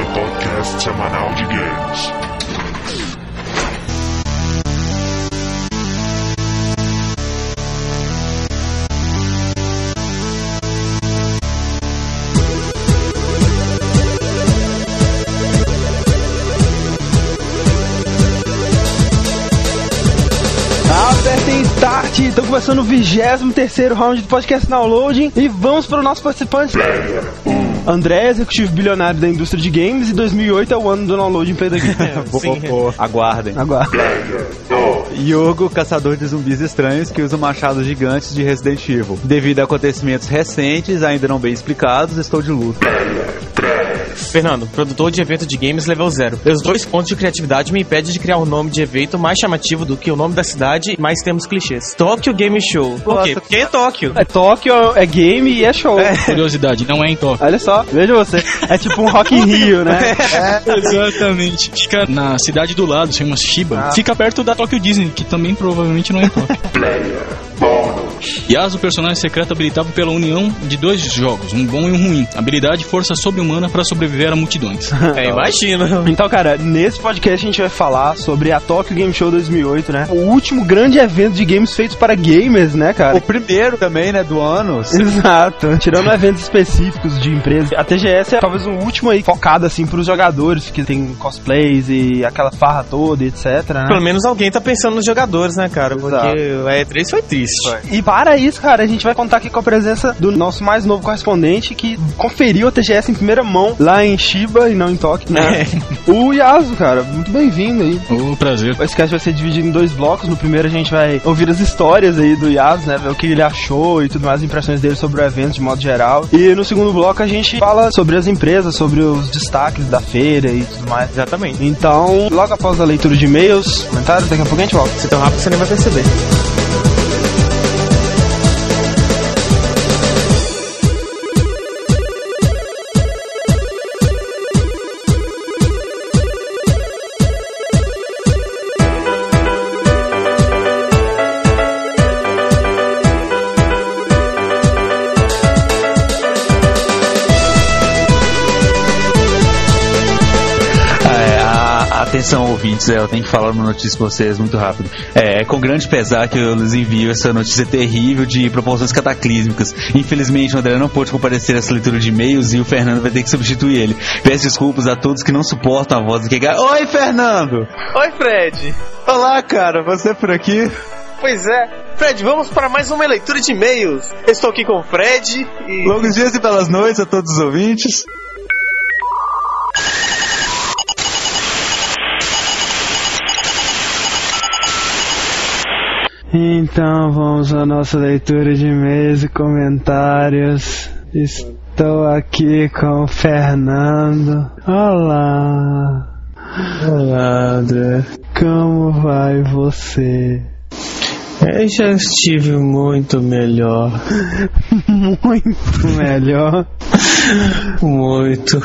seu podcast semanal de games. Apertem Start, estão começando o 23 round do podcast Downloading e vamos para o nosso participante. André, executivo bilionário da indústria de games e 2008 é o ano do downloading Play da Game. Boa, boa. Aguardem. Agora. Yogo, caçador de zumbis estranhos que usa machados gigantes de Resident Evil. Devido a acontecimentos recentes, ainda não bem explicados, estou de luto. Fernando, produtor de evento de games level 0. Meus dois pontos de criatividade me impedem de criar um nome de evento mais chamativo do que o nome da cidade e mais termos clichês. Tóquio Game Show. Por quê? Porque é Tóquio. É Tóquio, é game e é show. Curiosidade, não é em Tóquio. Olha só, veja você. É tipo um Rock in Rio, né? Exatamente. Fica na cidade do lado, chama Shiba. Fica perto da Tokyo Disney, que também provavelmente não é em Tóquio. Yasuo, personagem secreto habilitado pela união de dois jogos, um bom e um ruim. Habilidade força sobre-humana para sobreviver a multidões. É, imagina. Então, cara, nesse podcast a gente vai falar sobre a Tokyo Game Show 2008, né? O último grande evento de games feitos para gamers, né, cara? O primeiro também, né, do ano. Exato. Tirando eventos específicos de empresas, a TGS é talvez o último aí focado assim pros jogadores, que tem cosplays e aquela farra toda, etc, né? Pelo menos alguém tá pensando nos jogadores, né, cara? Porque Exato. a E3 foi triste. E para isso, cara, a gente vai contar aqui com a presença do nosso mais novo correspondente que conferiu a TGS em primeira mão lá em Shiba e não em Tóquio, né? O Yasu, cara, muito bem-vindo aí. O prazer. Esse cast vai ser dividido em dois blocos. No primeiro a gente vai ouvir as histórias aí do Yas, né? Ver o que ele achou e tudo mais, as impressões dele sobre o evento de modo geral. E no segundo bloco a gente fala sobre as empresas, sobre os destaques da feira e tudo mais. Exatamente. Então, logo após a leitura de e-mails, comentários, daqui a pouco a gente volta. Se tão rápido você nem vai perceber. Atenção, ouvintes, é, eu tenho que falar uma notícia pra vocês muito rápido. É, é com grande pesar que eu lhes envio essa notícia terrível de proporções cataclísmicas. Infelizmente, o André não pôde comparecer a essa leitura de e-mails e o Fernando vai ter que substituir ele. Peço desculpas a todos que não suportam a voz do que. Oi, Fernando! Oi, Fred. Olá, cara, você por aqui? Pois é. Fred, vamos para mais uma leitura de e-mails. Estou aqui com o Fred e... Longos dias e belas noites a todos os ouvintes. Então vamos à nossa leitura de e-mails e comentários. Estou aqui com o Fernando. Olá. Olá, André. Como vai você? Eu já estive muito melhor. Muito melhor. Muito.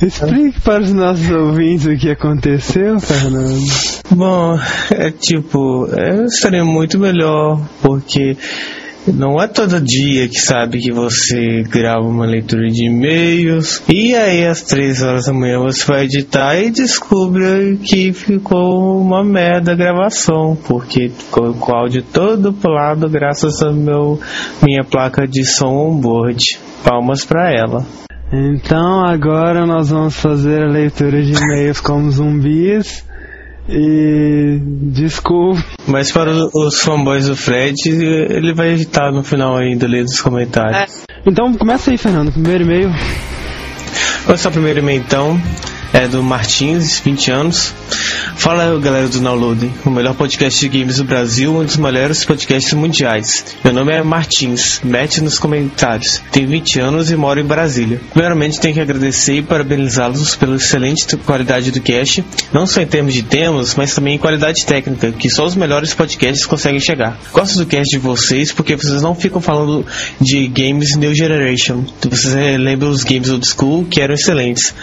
Explique para os nossos ouvintes o que aconteceu, Fernando. Bom, é tipo, eu estaria muito melhor, porque não é todo dia que sabe que você grava uma leitura de e-mails e aí às três horas da manhã você vai editar e descobre que ficou uma merda a gravação, porque ficou com o áudio todo pulado graças a meu minha placa de som on-board. Palmas pra ela. Então agora nós vamos fazer a leitura de e-mails como zumbis. E desculpe. Mas para os fanboys do Fred, ele vai editar no final ainda, ler os comentários. Então começa aí, Fernando. Primeiro e-mail. Olha só o primeiro e-mail então. É do Martins, 20 anos. Fala galera do Downloading, o melhor podcast de games do Brasil, um dos melhores podcasts mundiais. Meu nome é Martins, mete nos comentários. Tenho 20 anos e moro em Brasília. Primeiramente tenho que agradecer e parabenizá-los pela excelente qualidade do cast, não só em termos de temas, mas também em qualidade técnica, que só os melhores podcasts conseguem chegar. Gosto do cast de vocês porque vocês não ficam falando de games New Generation. Vocês lembram os games old school que eram excelentes.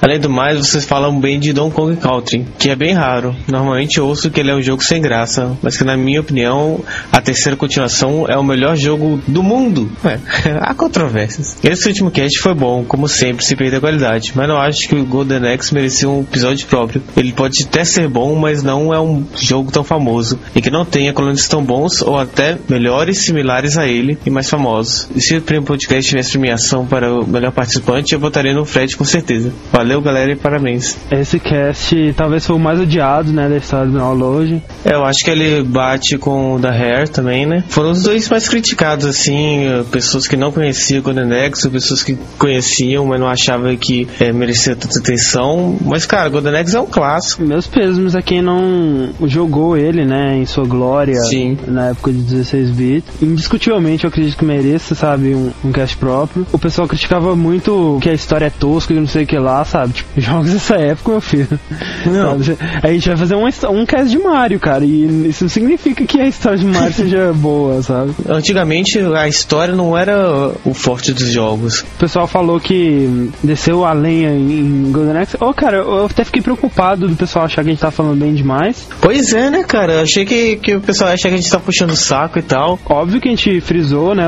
Além do mais, vocês falam bem de Donkey Kong Country, que é bem raro. Normalmente eu ouço que ele é um jogo sem graça, mas que na minha opinião a terceira continuação é o melhor jogo do mundo. É, há controvérsias. Esse último cast foi bom, como sempre, se perder a qualidade, mas não acho que o Golden Axe merecia um episódio próprio. Ele pode até ser bom, mas não é um jogo tão famoso e que não tenha colunistas tão bons ou até melhores, similares a ele e mais famosos. E se o primeiro podcast tivesse premiação para o melhor participante, eu votaria no Fred com certeza. Valeu, galera, e parabéns. Esse cast talvez foi o mais odiado, né, da história do download. É, eu acho que ele bate com o da Hair também, né? Foram os dois mais criticados, assim, eh, pessoas que não conheciam o Axe, pessoas que conheciam, mas não achavam que é, merecia tanta atenção. Mas, cara, Golden Axe é um clássico. Meus pêsames a quem não jogou ele, né, em sua glória Sim. na época de 16 bits. Indiscutivelmente eu acredito que mereça, sabe, um, um cast próprio. O pessoal criticava muito que a história é tosca e não sei o que lá, sabe? Tipo, jogos dessa época, meu filho. Não. A gente vai fazer um, um cast de Mario, cara, e isso não significa que a história de Mario seja boa, sabe? Antigamente a história não era o forte dos jogos. O pessoal falou que desceu a lenha em Golden Axe. Ô, cara, eu até fiquei preocupado do pessoal achar que a gente tá falando bem demais. Pois é, né, cara? Eu achei que, que o pessoal acha que a gente tá puxando o saco e tal. Óbvio que a gente frisou, né?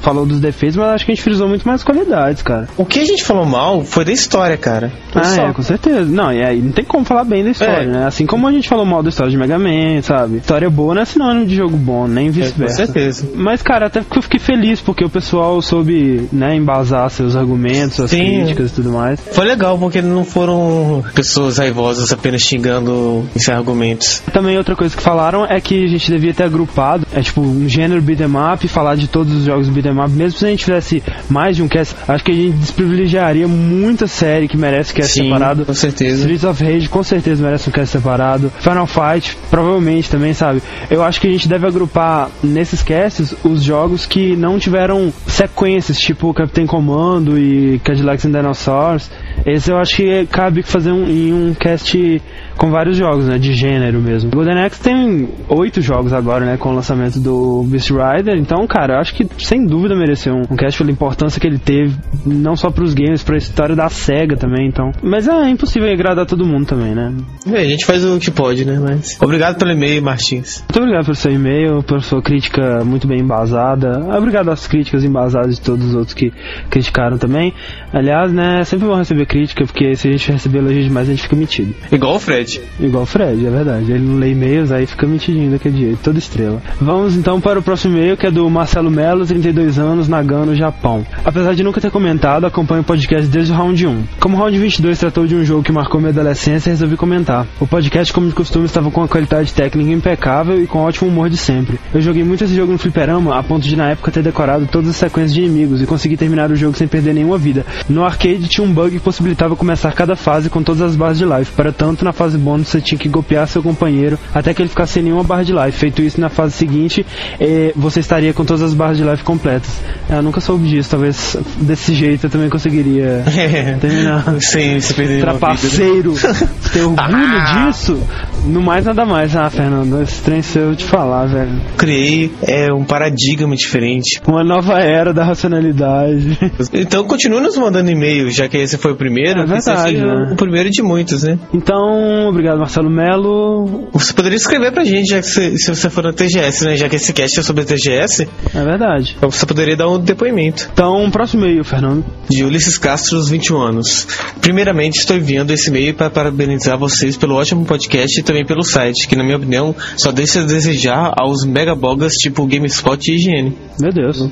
Falou dos defeitos, mas acho que a gente frisou muito mais qualidades, cara. O que a gente falou mal foi da história, cara. Ah, só. é, com certeza. Não, e aí não tem como falar bem da história, É. né? Assim como a gente falou mal da história de Mega Man, sabe? História boa não é sinônimo de jogo bom, nem É, com vice-versa. certeza. Mas, cara, até que eu fiquei feliz porque o pessoal soube, né, embasar seus argumentos, suas Sim. críticas e tudo mais. Foi legal, porque não foram pessoas raivosas apenas xingando esses argumentos. Também outra coisa que falaram é que a gente devia ter agrupado, é tipo um gênero beat'em up, falar de todos os jogos beat'em up, mesmo se a gente tivesse mais de um cast, acho que a gente desprivilegiaria muita série que merece cast Sim, separado. com certeza. Streets of Rage com certeza merece um cast separado. Final Fight, provavelmente também, sabe? Eu acho que a gente deve agrupar nesses casts os jogos que não tiveram sequências, tipo Capitão Comando e Cadillacs and Dinosaurs. Esse eu acho que cabe fazer um, em um cast com vários jogos, né? De gênero mesmo. Golden Axe tem oito jogos agora, né? Com o lançamento do Beast Rider. Então, cara, eu acho que sem dúvida mereceu um, um cast pela importância que ele teve, não só pros games, pra história da SEGA também, então. Mas é impossível agradar todo mundo também, né? É, a gente faz o que pode, né? Mas. Obrigado pelo e-mail, Martins. Muito obrigado pelo seu e-mail, pela sua crítica muito bem embasada. Obrigado às críticas embasadas de todos os outros que criticaram também. Aliás, né, é sempre bom receber crítica, porque se a gente receber elogio demais, a gente fica metido. Igual o Fred. Igual o Fred, é verdade. Ele não lê e-mails, aí fica mentidinho daquele jeito, toda estrela. Vamos então para o próximo e-mail, que é do Marcelo Melo, 32 anos, Nagano, Japão. Apesar de nunca ter comentado, acompanho o podcast desde o round 1. Como o round 22 tratou de um jogo que marcou minha adolescência, resolvi comentar. O podcast, como de costume, estava com uma qualidade técnica impecável e com ótimo humor de sempre. Eu joguei muito esse jogo no fliperama, a ponto de na época ter decorado todas as sequências de inimigos e consegui terminar o jogo sem perder nenhuma vida. No arcade tinha um bug que possibilitava começar cada fase com todas as barras de life. Para tanto, na fase bônus você tinha que golpear seu companheiro até que ele ficasse sem nenhuma barra de life. Feito isso, na fase seguinte, eh, você estaria com todas as barras de life completas. Eu nunca soube disso, talvez desse jeito eu também conseguiria terminar. Sem se perder né? Trapaceiro, você tem orgulho disso? No mais, nada mais. Ah, Fernando, esse trem seu eu te falar, velho. Criei é, um paradigma diferente. Uma nova era da racionalidade. Então continue nos mandando e-mail, já que esse foi o primeiro. É verdade, né? O primeiro de muitos, né? Então, obrigado, Marcelo Melo. Você poderia escrever pra gente, já que você, se você for na TGS, né? Já que esse cast é sobre a TGS, É verdade. você poderia dar um depoimento. Então, próximo e-mail, Fernando. de Ulisses Castro, aos 21 anos. Primeiramente, estou enviando esse e-mail para parabenizar vocês pelo ótimo podcast e também pelo site, que, na minha opinião, só deixa a desejar aos megabogas tipo GameSpot e IGN. Meu Deus.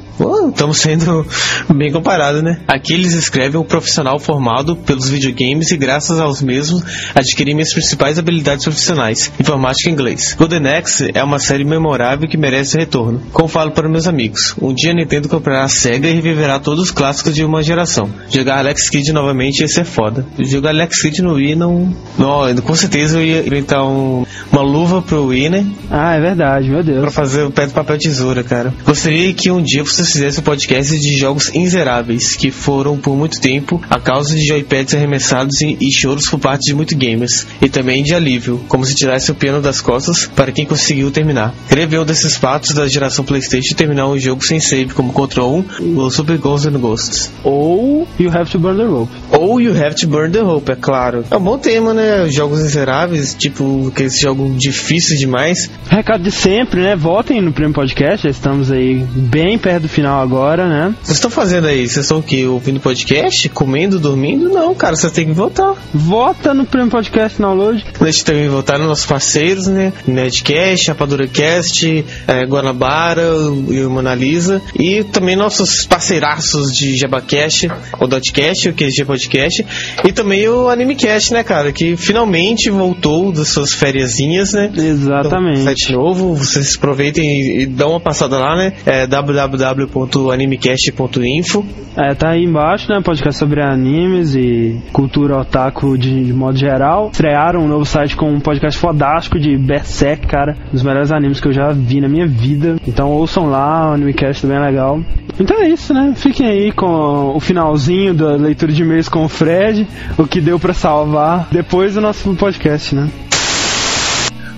Estamos sendo bem comparados, né? Aqui eles escrevem um profissional formado pelos videogames e, graças aos mesmos, adquiri minhas principais habilidades profissionais, informática e inglês. Golden Axe é uma série memorável que merece retorno. Como falo para meus amigos, um dia a Nintendo comprará a SEGA e reviverá todos os clássicos de uma geração. Jogar Alex Kidd novamente ia ser foda. Jogar Alex Kidd no Wii não... não com certeza eu ia inventar um, uma luva pro Wii, né? Ah, é verdade, meu Pra Deus. fazer o pé do papel tesoura, cara. Gostaria que um dia vocês fizessem um podcast de jogos inzeráveis, que foram por muito tempo a causa de joypads arremessados e, e choros por parte de muitos gamers. E também de alívio, como se tirasse o piano das costas para quem conseguiu terminar. Um desses fatos da geração PlayStation terminar um jogo sem save como Control 1 ou Super Ghosts and Ghosts. Ou You Have to Burn the Rope. Ou You Have to Burn the Hope, é claro. É um bom tema, né? Jogos miseráveis, tipo, aqueles jogos difíceis demais. Recado de sempre, né? Votem no Prêmio Podcast, já estamos aí bem perto do final agora, né? Vocês estão fazendo aí? Vocês estão o quê? Ouvindo podcast? Comendo, dormindo? Não, cara, você tem que votar. Vota no Prêmio Podcast Download. Deixa também votar nos nossos parceiros, né? Nerdcast, RapaduraCast, é, Guanabara e o Monalisa. E também nossos parceiraços de Jabacast, o Dotcast, o QG Podcast. E também o AnimeCast, né, cara? Que finalmente voltou das suas fériasinhas, né? Exatamente. Site novo, vocês aproveitem e, dão uma passada lá, né? É www.animecast.info. É, tá aí embaixo, né? Podcast sobre animes e cultura otaku de, de modo geral. Estrearam um novo site com um podcast fodástico de Berserk, cara. Um dos melhores animes que eu já vi na minha vida. Então ouçam lá, o Animecast é bem legal. Então é isso, né? Fiquem aí com o finalzinho da leitura de e-mails com o Fred, o que deu pra salvar depois do nosso podcast, né?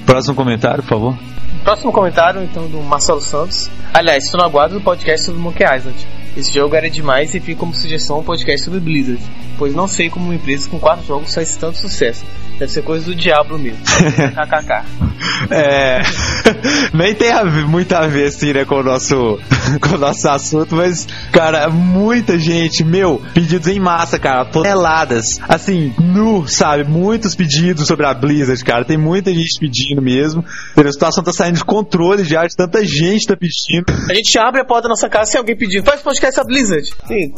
Próximo comentário, por favor. Próximo comentário, então, do Marcelo Santos. Aliás, estou no aguardo do podcast sobre Monkey Island. Esse jogo era demais e fica como sugestão um podcast sobre Blizzard, pois não sei como uma empresa com quatro jogos faz tanto sucesso. Deve ser coisa do diabo mesmo. KKK. É. Nem tem a ver- muito a ver, assim, né, com o nosso, com o nosso assunto, mas, cara, muita gente, meu, pedidos em massa, cara, toneladas. Assim, nu, sabe? Muitos pedidos sobre a Blizzard, cara. Tem muita gente pedindo mesmo. A situação tá saindo de controle já, de tanta gente tá pedindo. A gente abre a porta da nossa casa se alguém pedir, faz podcast a Blizzard. Sim,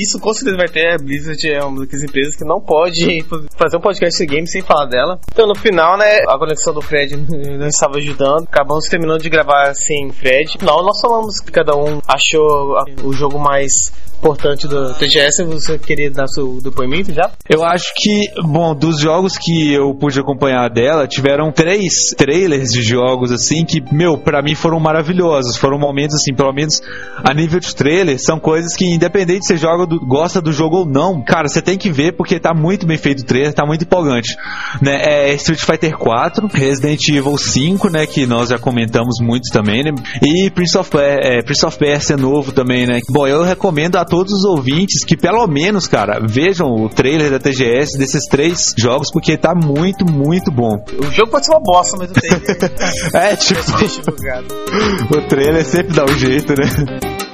isso com certeza vai ter. A Blizzard é uma das empresas que não pode fazer um podcast de game sem falar dela. Então no final, né, a conexão do Fred não estava ajudando. Acabamos terminando de gravar sem Fred. No final nós falamos que cada um achou o jogo mais importante do TGS. Você queria dar seu depoimento já? Eu acho que, bom, dos jogos que eu pude acompanhar dela, tiveram três trailers de jogos, assim, que, meu, pra mim foram maravilhosos. Foram momentos, assim, pelo menos a nível de trailer, são coisas que, independente se você joga do- gosta do jogo ou não, cara, você tem que ver porque tá muito bem feito o trailer, tá muito empolgante. Né? É Street Fighter 4, Resident Evil 5, né, que nós já comentamos muito também, né? E Prince of, é, Prince of Persia novo também, né? Bom, eu recomendo a todos os ouvintes que pelo menos, cara, vejam o trailer da TGS desses três jogos, porque tá muito, muito bom. O jogo pode ser uma bosta, mas eu tenho. É, tipo, o trailer sempre dá um jeito, né?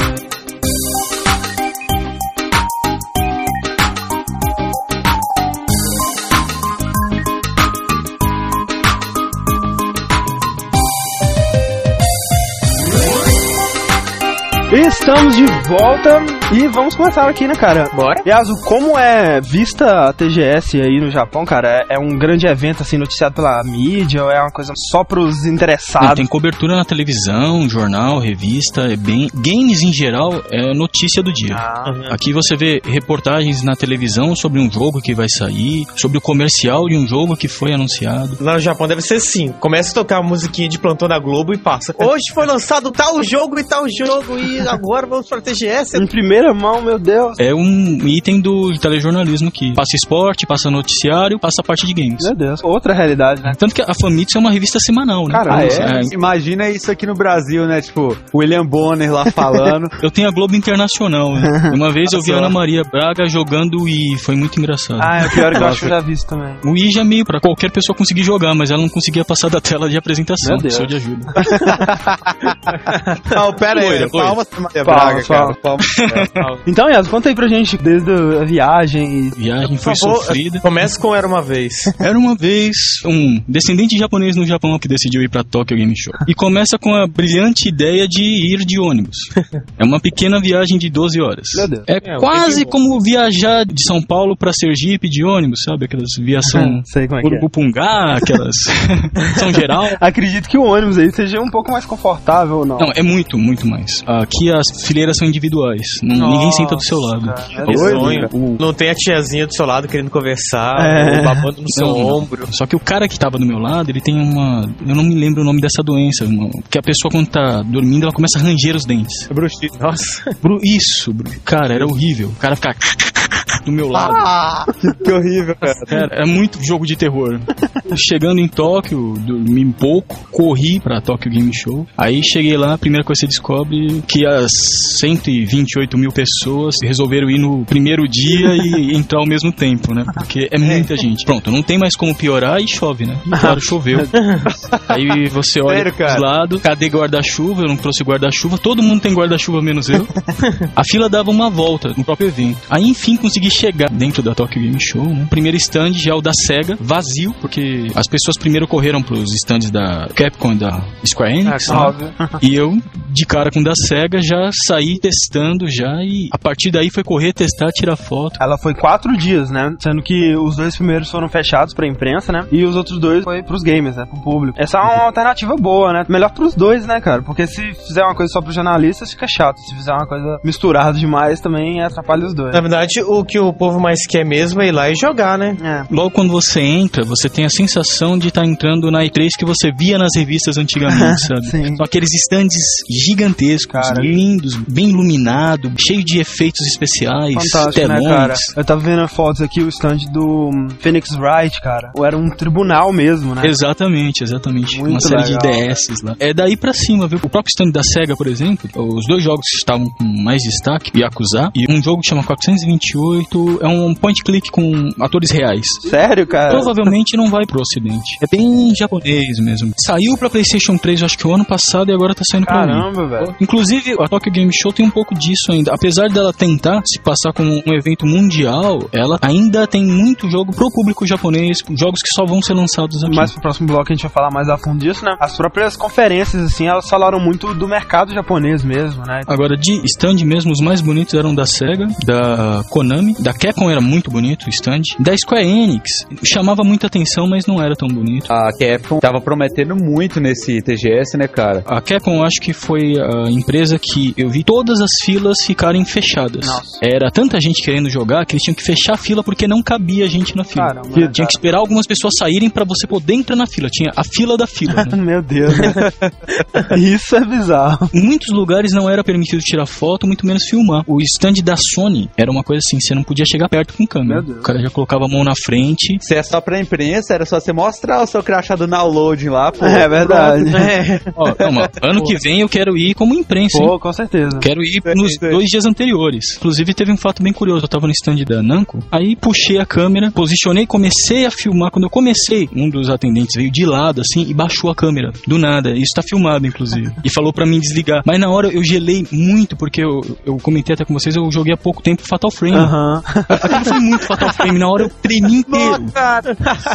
Estamos de volta e vamos começar aqui, né, cara? Bora? Yasu, como é vista a TGS aí no Japão, cara? É, é um grande evento, assim, noticiado pela mídia ou é uma coisa só pros Não, interessados? tem cobertura na televisão, jornal, revista, é bem. Games em geral é notícia do dia. Ah, Aqui você vê reportagens na televisão sobre um jogo que vai sair, sobre o comercial de um jogo que foi anunciado. Lá no Japão deve ser assim. Começa a tocar a musiquinha de plantão da Globo e passa. Hoje foi lançado tal jogo e tal jogo e agora vamos pra TGS. em primeira mão, meu Deus. É um item do telejornalismo aqui. Passa esporte, passa noticiário, passa a parte de games. Meu Deus. Outra realidade, né? Tanto que a Famitsu é uma revista semanal, né? Caramba. É, Imagina isso aqui no Brasil, né? Tipo, William Bonner lá falando. Eu tenho a Globo Internacional. Né? Uma vez eu vi a. Ana Maria Braga jogando e foi muito engraçado. Ah, é o pior que eu acho que eu já vi isso também. O Wii já é meio pra qualquer pessoa conseguir jogar, mas ela não conseguia passar da tela de apresentação. Meu Deus. Precisou de ajuda. Não, pera aí. Loira. Palmas Maria Palmas, Braga, cara. palmas. Palmas. Então, Yas, conta aí pra gente desde a viagem. Viagem foi Por favor, sofrida. Começa com Era Uma Vez. Era uma vez um descendente japonês no Japão que decidiu ir pra Tokyo Game Show. E começa com a brilhante ideia de ir de ônibus. É uma pequena viagem de 12 horas. Meu Deus. É, É, quase como viajar de São Paulo pra Sergipe de ônibus, sabe? Aquelas viação Sei como é é. Aquelas São Geral. Acredito que o ônibus aí seja um pouco mais confortável ou não. Não, é muito, muito mais. Aqui as fileiras são individuais. Não- ninguém senta do seu lado. Cara, Que é Doido, sonho. cara. Não tem a tiazinha do seu lado querendo conversar, É. babando no seu Não, não. ombro. Só que o cara que tava do meu lado, ele tem uma. Eu não me lembro o nome dessa doença. Uma, que a pessoa, quando tá dormindo, ela começa a ranger os dentes. Bruxito. Nossa. Bru, isso. Cara, era horrível. O cara ficar do meu lado. Que horrível, cara. Cara, é muito jogo de terror. Chegando em Tóquio, dormi um pouco, corri pra Tóquio Game Show. Aí cheguei lá, a primeira coisa que você descobre que as 128 mil pessoas resolveram ir no primeiro dia e entrar ao mesmo tempo, né? Porque é muita gente. Pronto, não tem mais como piorar e chove, né? E, claro, choveu. Aí você olha Sério, pros cara? lados, cadê guarda-chuva? Eu não trouxe guarda-chuva. Todo mundo tem guarda-chuva menos eu. A fila dava uma volta no próprio evento. Aí, enfim, consegui chegar dentro da Tokyo Game Show, né? Primeiro stand já é o da SEGA, vazio, porque as pessoas primeiro correram pros stands da Capcom e da Square Enix, Ah, né? óbvio. E eu, de cara com o da SEGA, já saí testando já e a partir daí foi correr, testar, tirar foto. Ela foi quatro dias, né? Sendo que os dois primeiros foram fechados pra imprensa, né? E os outros dois foi pros gamers, né? Pro público. Essa é uma alternativa boa, né? Melhor pros dois, né, cara? Porque se fizer uma coisa só pros jornalistas, fica chato. Se fizer uma coisa misturada demais, também atrapalha os dois. Na verdade, o que o povo mais quer mesmo é ir lá e jogar, né? É. Logo quando você entra, você tem a sensação de estar entrando na E3 que você via nas revistas antigamente, sabe? Sim. São aqueles stands gigantescos, Cara. lindos, bem iluminado, cheio de efeitos especiais, Fantástico, né, telões. cara? Eu tava vendo fotos aqui, o stand do Phoenix Wright, cara. Era um tribunal mesmo, né? Exatamente, exatamente. Muito Uma série legal, de DS lá. É daí pra cima, viu? O próprio stand da SEGA, por exemplo, os dois jogos que estavam com mais destaque, Yakuza, e um jogo que chama 428, é um point click com atores reais. Sério, cara? Provavelmente não vai pro ocidente. É bem japonês mesmo. Saiu pra PlayStation 3, eu acho que o ano passado, e agora tá saindo pra mim. Caramba, velho. Inclusive, a Tokyo Game Show tem um pouco disso ainda. Apesar dela tentar se passar como um evento mundial, ela ainda tem muito jogo pro público japonês, jogos que só vão ser lançados aqui. Mais pro próximo bloco a gente vai falar mais a fundo disso, né? As próprias conferências, assim, elas falaram muito do mercado japonês mesmo, né? Agora, de stand mesmo, os mais bonitos eram da SEGA, da Konami, da Capcom era muito bonito o stand, da Square Enix chamava muita atenção, mas não era tão bonito. A Capcom tava prometendo muito nesse TGS, né, cara? A Capcom, acho que foi a empresa que eu vi todas as filas ficarem fechadas. Nossa. Era tanta gente querendo jogar que eles tinham que fechar a fila porque não cabia gente na fila. Caramba, Tinha né, que esperar algumas pessoas saírem pra você poder entrar na fila. Tinha a fila da fila. né? Meu Deus. né? Isso é bizarro. Em muitos lugares não era permitido tirar foto, muito menos filmar. O stand da Sony era uma coisa assim, você não podia chegar perto com câmera. Meu Deus. O cara já colocava a mão na frente. Se é só pra imprensa, era só você mostrar o seu crachá do downloading lá, pô. É verdade. É. Ó, calma, ano que vem eu quero ir como imprensa, hein? Pô, com certeza. Quero ir nos dois dias anteriores. Inclusive, teve um fato bem curioso. Eu tava no stand da Namco, aí puxei a câmera, posicionei, comecei a filmar. Quando eu comecei, um dos atendentes veio de lado, assim, e baixou a câmera. Do nada. Isso tá filmado, inclusive. E falou pra mim desligar. Mas na hora eu gelei muito, porque eu, eu comentei até com vocês, eu joguei há pouco tempo Fatal Frame. Aham. Aquilo foi muito Fatal Frame. Na hora eu tremi inteiro.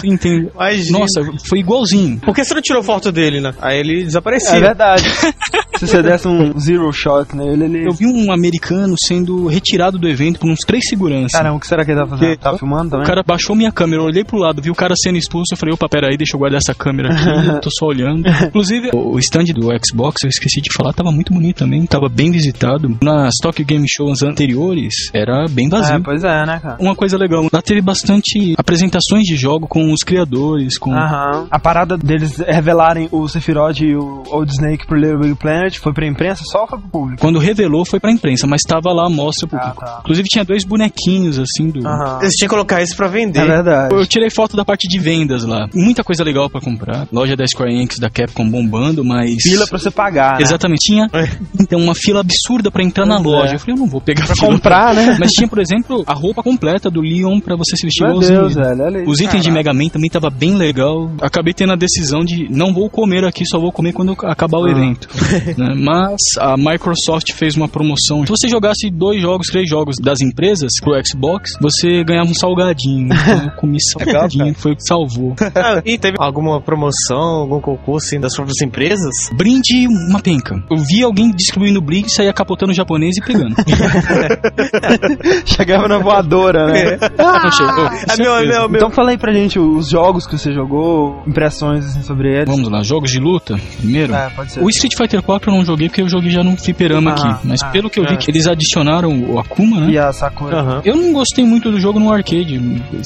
Entendeu? Imagina. Nossa, foi igualzinho. Por que você não tirou foto dele, né? Aí ele desaparecia. É verdade. Se você desse um zero shot nele, ele. Eu vi um americano sendo retirado do evento por uns três seguranças. Caramba, o que será que ele tá fazendo? Tá filmando também? O cara baixou minha câmera, eu olhei pro lado, vi o cara sendo expulso, eu falei, opa, pera aí, deixa eu guardar essa câmera aqui, tô só olhando. Inclusive, o stand do Xbox, eu esqueci de falar, tava muito bonito também, tava bem visitado. Nas Tokyo Game Shows anteriores, era bem vazio. É, pois é, né, cara? Uma coisa legal, lá teve bastante apresentações de jogo com os criadores, com... Aham. A parada deles revelarem o Sephiroth e o Old Snake pro Little Big Planet foi pra imprensa só ou foi pro público? Quando revelou foi pra imprensa, mas tava lá a mostra pro Ah, público. tá. Inclusive tinha dois bonequinhos assim do. Aham. Eles tinham que colocar isso pra vender. É verdade. Eu tirei foto da parte de vendas lá. Muita coisa legal pra comprar. Loja da Square Enix, da Capcom bombando, mas. Fila pra você pagar, né? Exatamente. Tinha É. então uma fila absurda pra entrar na Pois loja. é. Eu falei, eu não vou pegar Pra fila comprar, né? Mas tinha, por exemplo, a roupa completa do Leon pra você se vestir Meu igualzinho. Deus, velho. Os itens de Caraca. Mega Man também tava bem legal. Acabei tendo a decisão de não vou comer aqui, só vou comer quando acabar o Ah. evento. né? Mas a Microsoft fez uma promoção. Se você jogasse dois jogos, três jogos das empresas pro Xbox, você ganhava um salgadinho. Então eu comi salgadinho, foi o que salvou. Ah, e teve alguma promoção, algum concurso assim, das próprias empresas? Brinde uma penca. Eu vi alguém distribuindo brinde, saía capotando o japonês e pegando. Chegava na voadora, né? Não chegou. Ah, meu, meu, meu. Então fala aí pra gente os jogos que você jogou, impressões assim, sobre eles. Vamos lá, jogos de luta, primeiro. É, pode ser. O Street Fighter 4 eu não joguei porque eu joguei já no fliperama Ah, aqui. Mas ah, pelo que eu vi é. que eles adicionaram o Akuma, né? E a Sakura. Aham. Eu não gostei muito do jogo no arcade.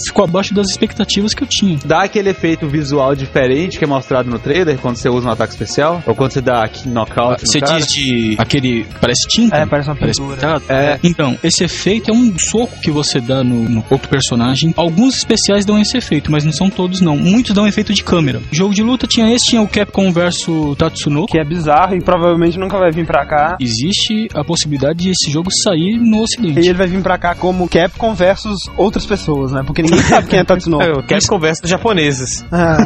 Ficou abaixo das expectativas que eu tinha. Dá aquele efeito visual diferente que é mostrado no trailer quando você usa um ataque especial? Ou quando você dá aqui knockout no Você cara? diz de aquele. Parece tinta? É, parece uma Parece pintura. pintado? É. Então, esse efeito é um soco que você dá no, no outro personagem. Alguns especiais dão esse efeito, mas não são todos não. Muitos dão efeito de câmera. Jogo de luta tinha esse, tinha o Capcom vs Tatsunoko. Que é bizarro e provavelmente nunca vai vir pra cá. Existe a possibilidade de esse jogo sair no E ocidente. ele vai vir pra cá como Capcom versus outras pessoas, né? Porque ninguém sabe quem é Tatsunoko. Eu quero conversa japoneses. Ah,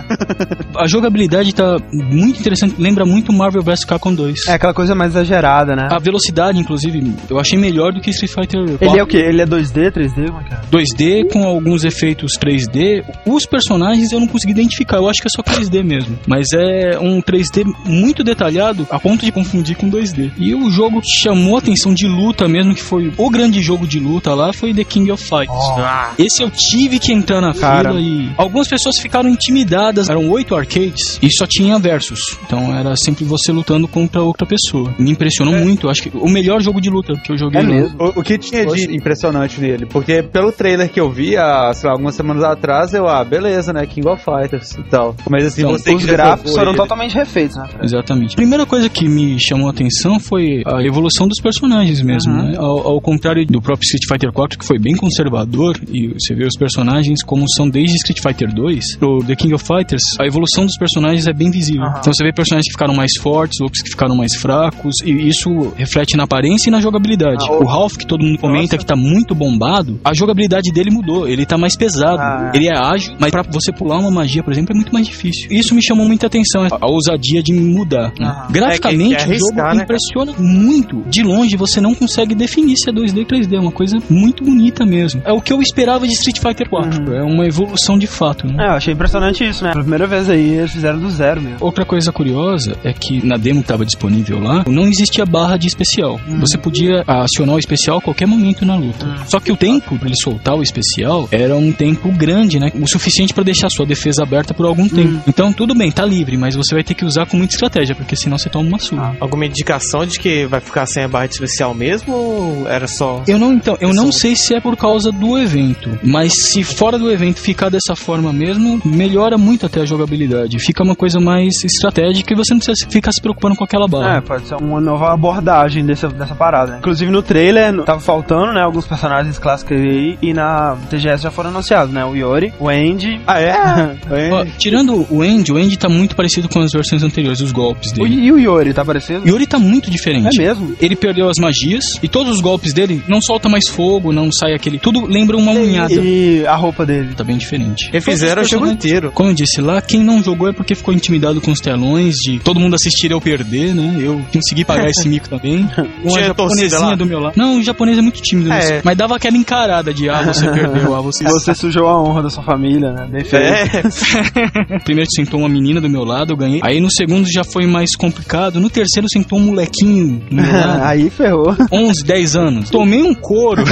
A jogabilidade tá muito interessante, lembra muito Marvel vs Capcom 2. é aquela coisa mais exagerada, né? A velocidade, inclusive, eu achei melhor do que Street Fighter 4. Ele é o quê? Ele é 2D, 3D? Como é que é? 2D com alguns efeitos 3D. Os personagens eu não consegui identificar, eu acho que é só 3D mesmo. Mas é um 3D muito detalhado a ponto de confundir com 2D. E o jogo que chamou a atenção de luta mesmo, que foi o grande jogo de luta lá, foi The King of Fighters. Ah, Esse eu tive que entrar na Cara. fila e algumas pessoas ficaram intimidadas. Eram oito arcades e só tinha versus. Então era sempre você lutando contra outra pessoa. Me impressionou muito. Eu Acho que o melhor jogo de luta que eu joguei. É mesmo. O, o que tinha de impressionante nele? Porque pelo trailer que eu vi, há, sei lá, algumas semanas atrás, eu, ah, beleza, né? King of Fighters e tal. Mas assim, Então, Os gráficos foram ele- totalmente refeitos, né? Exatamente. A primeira coisa que me chamou a atenção foi a evolução dos personagens mesmo, Uhum. né? Ao, ao contrário do próprio Street Fighter 4, que foi bem conservador, e você vê os personagens como são desde Street Fighter 2, pro The King of Fighters, a evolução dos personagens é bem visível. Uhum. Então você vê personagens que ficaram mais fortes, outros que ficaram mais fracos, e isso reflete na aparência e na jogabilidade. Ah, o- o Ralph, que todo mundo comenta que tá muito bombado, a jogabilidade dele mudou, ele tá mais pesado, Ah. ele é ágil, mas pra você pular uma magia, por exemplo, é muito mais difícil. Isso me chamou muita atenção, a, ousadia de mudar. né? Aham. Graficamente, É que- que o jogo arriscar, né, impressiona muito. De longe, você não consegue definir se é 2D ou 3D. É uma coisa muito bonita mesmo. É o que eu esperava de Street Fighter 4. Uhum. É uma evolução de fato, né? É, eu achei impressionante isso, né? Pela primeira vez aí, eles fizeram do zero mesmo. Outra coisa curiosa é que na demo que estava disponível lá, não existia barra de especial. Você podia acionar o especial a qualquer momento na luta. Só que o tempo para ele soltar o especial era um tempo grande, né? O suficiente para deixar sua defesa aberta por algum tempo. Então, tudo bem, tá livre, mas você vai ter que usar com muita estratégia, porque senão você toma uma surra. alguma indicação de que vai ficar sem a barra de especial mesmo ou era só. Eu não, então, eu não sei se é por causa do evento, mas se fora do evento ficar dessa forma mesmo, melhora muito até a jogabilidade. Fica uma coisa mais estratégica e você não precisa ficar se preocupando com aquela É, bala. pode ser uma nova abordagem dessa, dessa parada. né? Inclusive no trailer tava faltando, né, alguns personagens clássicos aí e na TGS já foram anunciados, né? O Yori, o Andy. Ah, é? Ó, tirando o Andy, o Andy tá muito parecido com as versões anteriores, os golpes O, dele. e o Yori, tá aparecendo? Yuri tá muito diferente. É mesmo? Ele perdeu as magias e todos os golpes dele não solta mais fogo, não sai aquele. Tudo lembra uma unhada. E a roupa dele. Tá bem diferente. Refizeram o Todos os jogo personagens- inteiro. Como eu disse lá, quem não jogou é porque ficou intimidado com os telões de todo mundo assistir eu perder, né? Eu consegui pagar esse mico também. Uma Tinha torcida japonesinha lá? do meu lado. Não, o japonês é muito tímido, É. nisso. mas dava aquela encarada de ah, você perdeu, ah, você. Você sujou a honra da sua família, né? Bem feito. É, Primeiro sentou uma menina do meu lado, eu ganhei. Aí no segundo já foi mais complicado. No terceiro sentou um molequinho do meu lado. aí ferrou. 11, 10 anos. Tomei um couro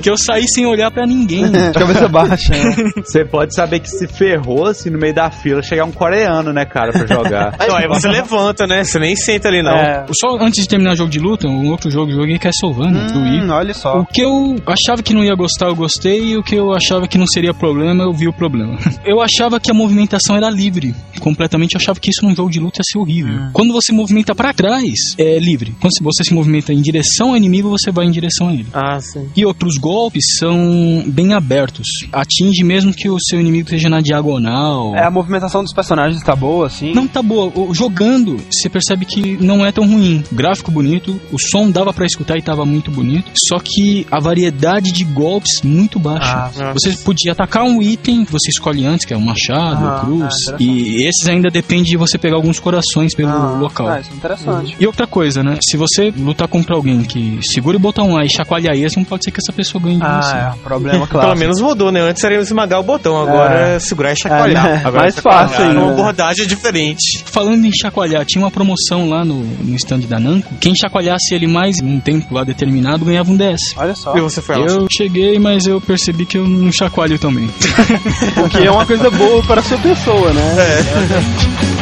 que eu saí sem olhar pra ninguém. De cabeça baixa. né? Você pode saber que se ferrou se no meio da fila chegar um coreano, né, cara, pra jogar. não, aí você levanta, né? Você nem senta ali, não. É. Só antes de terminar o jogo de luta, um outro jogo joguei Castlevania, do Wii. Hum, olha só. O que eu achava que não ia gostar, eu gostei, e o que eu achava que não seria problema, eu vi o problema. Eu achava que a movimentação era livre, completamente. Achava que isso num jogo de luta ia ser horrível. Quando você movimenta pra trás, é livre. Quando você se movimenta em direção ao inimigo, você vai em direção a ele. Ah, sim. E outros golpes são bem abertos. Atinge mesmo que o seu inimigo esteja na diagonal. É, a movimentação dos personagens tá boa, assim. Não tá boa. O- Jogando, você percebe que não é tão ruim. Gráfico bonito, o som dava pra escutar e tava muito bonito. Só que a variedade de golpes muito baixa. Ah, você podia atacar um item, você escolhe antes, que é um machado, Ah, cruz. é, e esses ainda depende de você pegar alguns corações pelo Ah, local. Ah, isso é interessante. E outra coisa, né? Se você lutar contra alguém que segura o botão A e chacoalha esse, não pode ser que essa pessoa ganhe de você. Ah, é, problema Pelo claro. menos mudou, né? Antes era esmagar o botão, agora É. é segurar e chacoalhar. É, agora mais chacoalhar. fácil ainda. Uma abordagem diferente. Falando em chacoalhar, tinha uma promoção lá no, no stand da Namco. Quem chacoalhasse ele mais um tempo lá determinado ganhava um DS. Olha só. E você foi lá? Eu cheguei, mas eu percebi que eu não chacoalho também. O que é uma coisa boa para a sua pessoa, né? Yeah.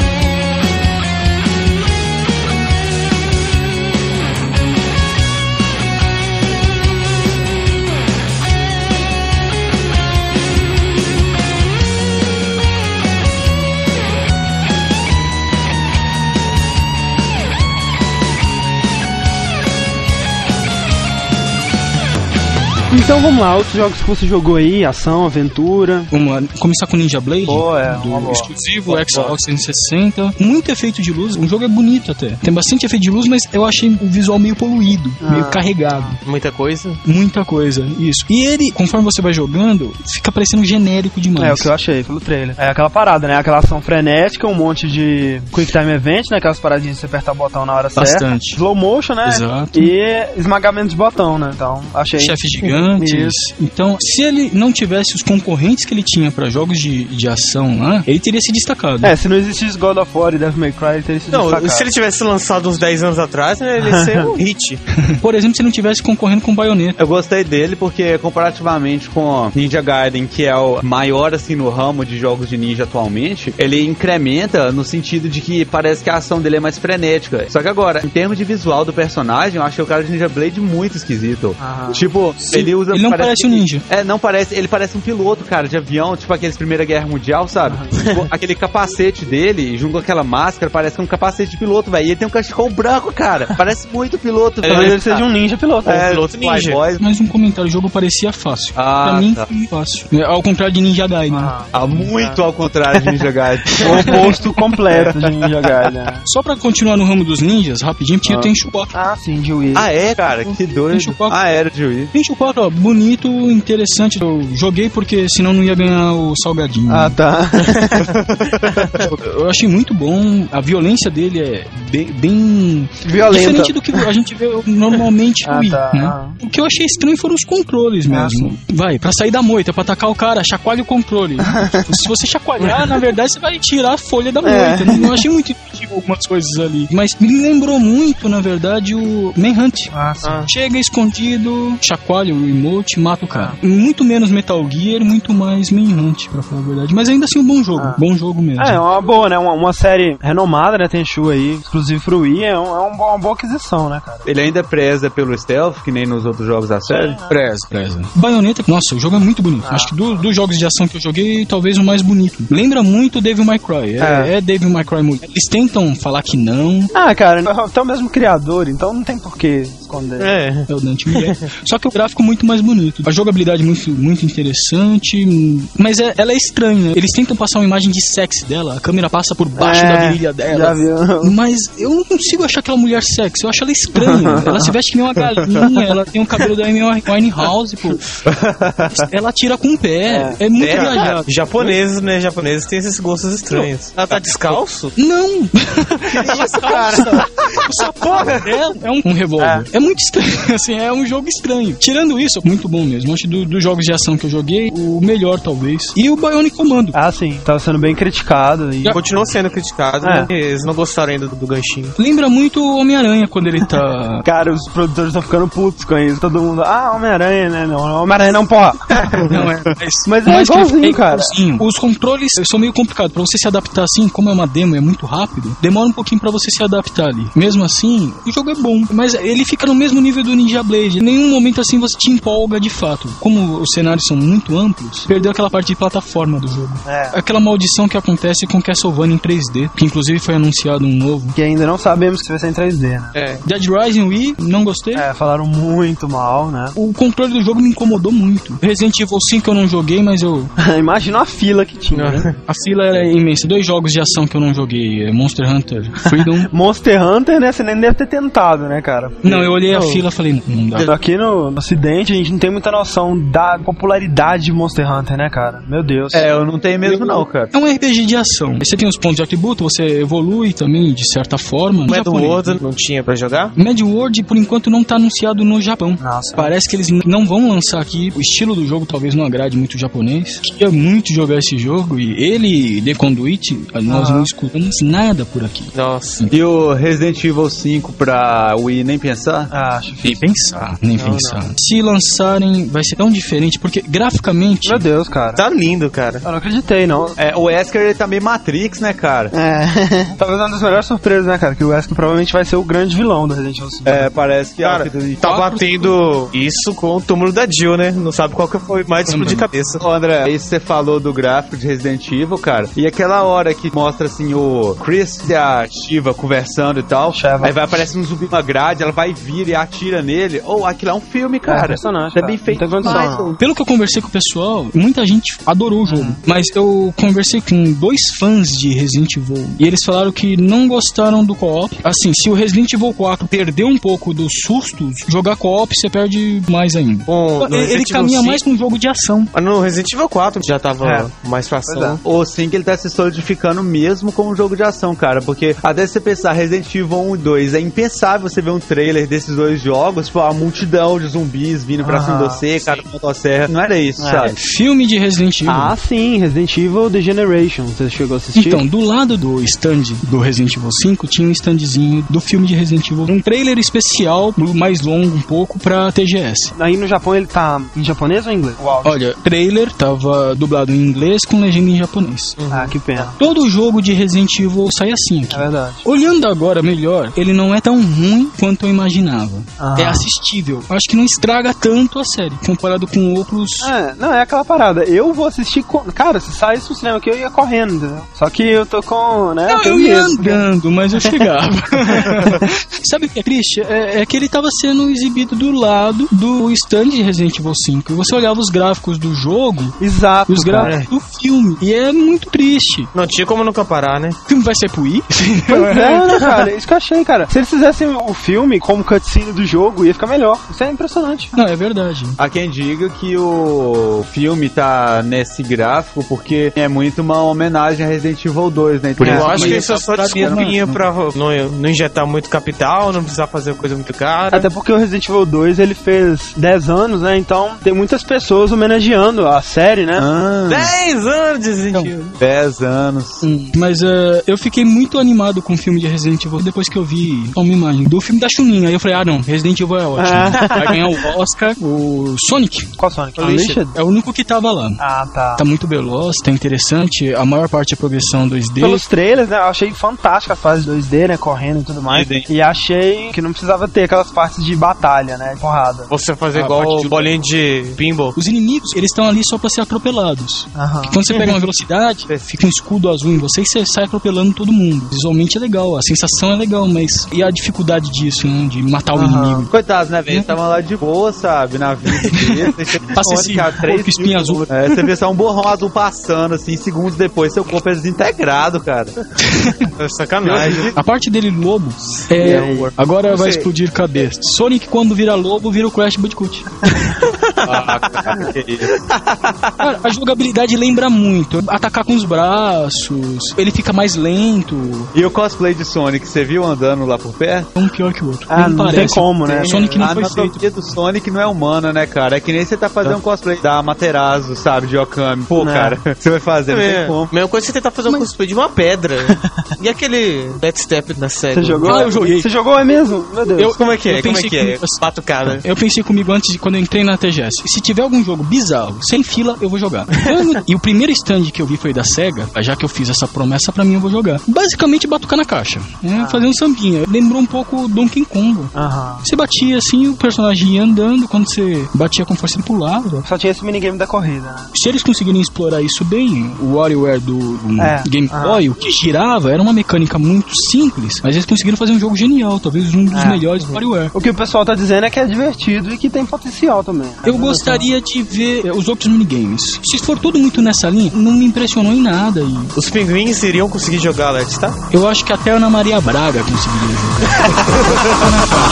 Então vamos lá, outros jogos que você jogou aí, ação, aventura. Vamos lá, começar com Ninja Blade. Pô, é, do exclusivo, boa, Xbox 360. Muito efeito de luz, o jogo é bonito até. Tem bastante efeito de luz, mas eu achei o visual meio poluído, ah, meio carregado. Muita coisa? Muita coisa, isso. E ele, conforme você vai jogando, fica parecendo genérico demais. É o que eu achei pelo trailer. É aquela parada, né? Aquela ação frenética, um monte de Quick Time Event, né? Aquelas paradinhas de você apertar o botão na hora bastante. certa. Bastante. Slow motion, né? Exato. E esmagamento de botão, né? Então, achei. Chefe tipo, gigante gigantes. Isso. Então, se ele não tivesse os concorrentes que ele tinha pra jogos de, de ação lá, ele teria se destacado. É, se não existisse God of War e Devil May Cry, ele teria sido Não, destacado. se ele tivesse lançado uns 10 anos atrás, né, ele ia ser um hit. Por exemplo, se ele não tivesse concorrendo com Bayonetta. Eu gostei dele porque, comparativamente com Ninja Gaiden, que é o maior assim no ramo de jogos de ninja atualmente, ele incrementa no sentido de que parece que a ação dele é mais frenética. Só que agora, em termos de visual do personagem, eu achei o cara de Ninja Blade muito esquisito. Aham. Tipo, ele usa. Ele não parece um ninja. É, não parece. Ele parece um piloto, cara, de avião, tipo aqueles Primeira Guerra Mundial, sabe? Tipo, aquele capacete dele, junto com aquela máscara, parece que é um capacete de piloto, velho. E ele tem um cachecol branco, cara. Parece muito piloto, Talvez ele seja um ninja piloto. É, piloto ninja. Playboy. Mais um comentário, o jogo parecia fácil. Ah, pra mim, tá. foi fácil. É, Ao contrário de Ninja Gaiden. Ah, Ah, muito ao contrário de Ninja Gaiden. o oposto completo de Ninja Gaiden. Só pra continuar no ramo dos ninjas, rapidinho, porque tem Chewbacca. Ah, sim, de Wii. ah, é, cara? Que doido. Falar. Ah, era de Wii. Tem Chewbacca, ó, bonito, interessante. Eu joguei porque senão não ia ganhar o salgadinho. Ah, tá. Eu achei muito bom. A violência dele é bem, bem Violenta. diferente do que a gente vê normalmente no Ah, Wii, tá. né? O que eu achei estranho foram os controles Ah, mesmo. Vai, pra sair da moita, pra atacar o cara, chacoalha o controle. Se você chacoalhar, na verdade, você vai tirar a folha da É. moita. Não, não achei muito algumas coisas ali. Mas me lembrou muito, na verdade, o Manhunt. Ah, sim. Chega escondido, chacoalha o remote, mata o cara. Muito menos Metal Gear, muito mais Manhunt, pra falar a verdade. Mas ainda assim, um bom jogo. Ah. Bom jogo mesmo. É, uma boa, né? Uma, uma série renomada, né? Tem Shu aí, exclusivo pro Wii, é, um, é um uma boa aquisição, né, cara? Ele ainda preza pelo stealth, que nem nos outros jogos da série. Preza, preza. Bayonetta, nossa, o jogo é muito bonito. Acho que do- dos jogos de ação que eu joguei, talvez o mais bonito. Lembra muito Devil May Cry. É, É. é Devil May Cry mulher. Eles tentam falar que não. Ah, cara, até o mesmo criador, então não tem por que esconder. É. É o Dante Miguel. Só que o gráfico muito mais bonito. A jogabilidade muito, muito interessante. Mas é- ela é estranha. Eles tentam passar uma imagem de sexy dela. A câmera passa por baixo É, da virilha dela. Mas eu não consigo achar aquela mulher sexy. Eu acho ela estranha. ela se veste que nem uma galinha. Ela tem o cabelo da Amy Winehouse, pô. Ela tira com o pé. É, muito É, viajado. japoneses, né? Japoneses têm esses gostos estranhos. Ela tá descalço? Não! Isso, cara? O sapato dela é um, um revólver. É. muito estranho, assim, é um jogo estranho. Tirando isso, muito bom mesmo. Acho que do- dos jogos de ação que eu joguei, o melhor talvez. E o Bionic Commando. Ah, sim, tava sendo bem criticado. E... Continua sendo criticado, É. né? Eles não gostaram ainda do, do ganchinho. Lembra muito o Homem-Aranha quando ele tá. Cara, os produtores estão ficando putos com isso. Todo mundo, ah, Homem-Aranha, né? Não, Homem-Aranha não, porra. Não, é. Mas, Mas é igualzinho, é cara. igualzinho. Os controles são meio complicados. Pra você se adaptar assim, como é uma demo e é muito rápido, demora um pouquinho pra você se adaptar ali. Mesmo assim, o jogo é bom. Mas ele fica no mesmo nível do Ninja Blade. Em nenhum momento assim você te empolga de fato. Como os cenários são muito amplos, perdeu aquela parte de plataforma do jogo. É. Aquela maldição que acontece com Castlevania em 3D, que inclusive foi anunciado um novo. Que ainda não sabemos se vai ser em 3D, né? É. Dead Rising Wii, não gostei. É, falaram muito mal, né? O controle do jogo me incomodou muito. Resident Evil 5 eu não joguei, mas eu Imagina a fila que tinha, né? A fila era imensa. Dois jogos de ação que eu não joguei: é Monster Hunter Freedom. Monster Hunter, né? Você nem deve ter tentado, né, cara? não, eu olhei a fila e falei: não, não dá. Aqui no, no ocidente a gente não tem muita noção da popularidade de Monster Hunter, né, cara? Meu Deus. É, eu não tenho mesmo não, cara. É um RPG de ação. Você tem os pontos de atributo, você evolui também de certa forma. Mad. World não tinha pra jogar? Mad World, por enquanto, não tá anunciado no Japão. Nossa. Parece que eles não vão lançar aqui. O estilo do jogo talvez não agrade muito o japonês. Queria muito jogar esse jogo e ele, The Conduit, nós Aham. não escutamos nada por aqui. Nossa. E o Resident Evil 5 pra Wii, nem pensar? Ah, acho Nem pensar, nem pensar. Se lançarem, vai ser tão diferente, porque graficamente. Meu Deus, cara. Tá lindo, cara. Eu não acreditei, não. É, o Wesker ele tá meio Matrix, né, cara? É. Talvez uma das melhores surpresas, né, cara? Que o Wesker provavelmente vai ser o grande vilão do Resident Evil 5. É, parece que Cara, a tá batendo isso com o túmulo da Jill, né? Não sabe qual que foi mais de explodir cabeça. Ô, André, isso você falou do gráfico de Resident Evil, cara. E aquela hora que mostra assim o Chris e a Shiva conversando e tal. Sheva. Aí vai aparecer um zumbi uma grade, ela vai vir e atira nele. Ou aquilo é um filme, cara. impressionante, É bem feito Não tem condição, demais. Pelo que eu conversei com o pessoal, muita gente adorou o jogo. Uhum. Mas eu conversei com dois fãs de Resident Evil e eles falaram que não gostaram do co-op. Assim, se o Resident Evil 4 perdeu um pouco dos sustos, jogar co-op você perde mais ainda. Bom, ele caminha 5 mais com um jogo de ação. Ah, No Resident Evil 4 já tava É. mais pra ação. Ou sim que ele tá se solidificando mesmo como um jogo de ação, cara. Porque até você pensar Resident Evil 1 e 2, é impensável você ver um trailer desses dois jogos, tipo, a multidão de zumbis vindo pra cima de você, cara, com motosserra. Não era isso, É. sabe? Filme de Resident Evil. Ah, sim, Resident Evil The Generation. Você chegou a assistir? Então, do lado do stand do Resident Evil 5, tinha um standzinho do filme de Resident Evil. Um trailer especial, mais longo um pouco, pra TGS. Aí no Japão ele tá em japonês ou em inglês? Uau. Olha, trailer tava dublado em inglês com legenda em japonês. Ah, que pena. Todo jogo de Resident Evil sai assim aqui. É verdade. Olhando agora melhor, ele não é tão ruim quanto eu imaginava. Ah. É assistível. Acho que não estraga tanto a série, comparado com outros. É, não, é aquela parada. Eu vou assistir. Com... Cara, se saísse no cinema aqui, eu ia correndo? Só que eu tô com. né? Não, eu ia medo. andando, mas eu chegava. Sabe o que é triste? É, é que ele tava sendo exibido do lado do stand de Resident Evil 5. E você olhava os gráficos do jogo Exato. e os cara. gráficos do filme. E é muito triste. Não tinha como não comparar, né? O filme vai ser pro Wii? Pois é, né, cara? Isso que eu achei, cara. Se eles fizessem o filme como cutscene do jogo, ia ficar melhor. Isso é impressionante. Não, é verdade. Há quem diga que o filme tá nesse gráfico porque é muito uma homenagem a Resident Evil 2, né? Por eu acho que- isso é só pra desculpinha pra não, não injetar muito capital, não precisar fazer coisa muito cara. Até porque o Resident Evil 2 ele fez 10 anos, né? Então tem muitas pessoas homenageando a série, né? Ah, 10 anos de Resident Evil. 10 anos. Hum, Mas é, eu fiquei muito animado com o filme de Resident Evil depois que eu vi uma imagem do filme da Chuninha. Aí eu falei, não, Resident Evil é ótimo. Ah. Vai ganhar o Oscar. O Sonic Qual Sonic? Unleashed. Unleashed? é o único que tava lá. Ah, tá. Tá muito veloz, tá interessante. A maior parte é progressão 2D. Pelos trailers, né? Eu achei fantástica a fase 2D, né? Correndo e tudo mais. Sim. E achei que não precisava ter aquelas partes de batalha, né? Porrada. Você fazer Ah, igual de- bolinha de pinball. Os inimigos, eles estão ali só pra ser atropelados. Aham. Quando você pega uma velocidade, fica um escudo azul em você e você sai atropelando todo mundo. Visualmente é legal, a sensação é legal, mas e a dificuldade disso, né? De matar o Aham. inimigo. Coitados, né, velho? Eles estavam lá de boa, sabe? Na vida deles. Passa esse porco espinho azul. É, você vê só um borrão azul passando, assim, segundos depois, seu corpo é desintegrado, cara. É sacanagem. A parte dele lobo é. Agora vai sei. explodir cabeça. Sonic, quando vira lobo, vira o Crash Bandicoot. Ah, cara, que isso. Cara, a jogabilidade lembra muito. Atacar com os braços, ele fica mais lento. E o cosplay de Sonic, você viu andando lá por perto? Um pior que o outro. Ah, não tem como, né? Sonic não a foi feito. do Sonic não é humana, né, cara? É que nem você tá fazendo um cosplay da Materazo, sabe, de Okami. Pô, Não. cara, você vai fazer, não tem É, como. mesma coisa que você tentar fazer um cosplay de uma pedra. e aquele Death Step da série? Você jogou? Ah, eu joguei. Você jogou, é mesmo? Meu Deus. Eu- Como é que é? Eu Como é pensei que é? comigo- Batucada. Eu pensei comigo antes de quando eu entrei na TGS. Se tiver algum jogo bizarro, sem fila, eu vou jogar. e o primeiro stand que eu vi foi da SEGA, já que eu fiz essa promessa pra mim, eu vou jogar. Basicamente, batucar na caixa. É, fazer um sambinha. Lembrou um pouco Donkey Kong. Aham. Você batia assim, o personagem ia andando, quando você batia com força, ele pulava. Só tinha esse minigame da corrida, né? Se eles conseguirem explorar isso bem, o WarioWare do, do É, Game ah. Boy, o que girava era uma mecânica muito simples, mas eles conseguiram fazer um jogo genial, talvez um dos É. melhores do WarioWare. O que o pessoal tá dizendo é que é divertido e que tem potencial também. né? Eu gostaria de ver eh, os outros minigames. Se for tudo muito nessa linha, não me impressionou em nada. E Os pinguins iriam conseguir jogar Let's tá? eu acho que até a Ana Maria Braga conseguiria jogar.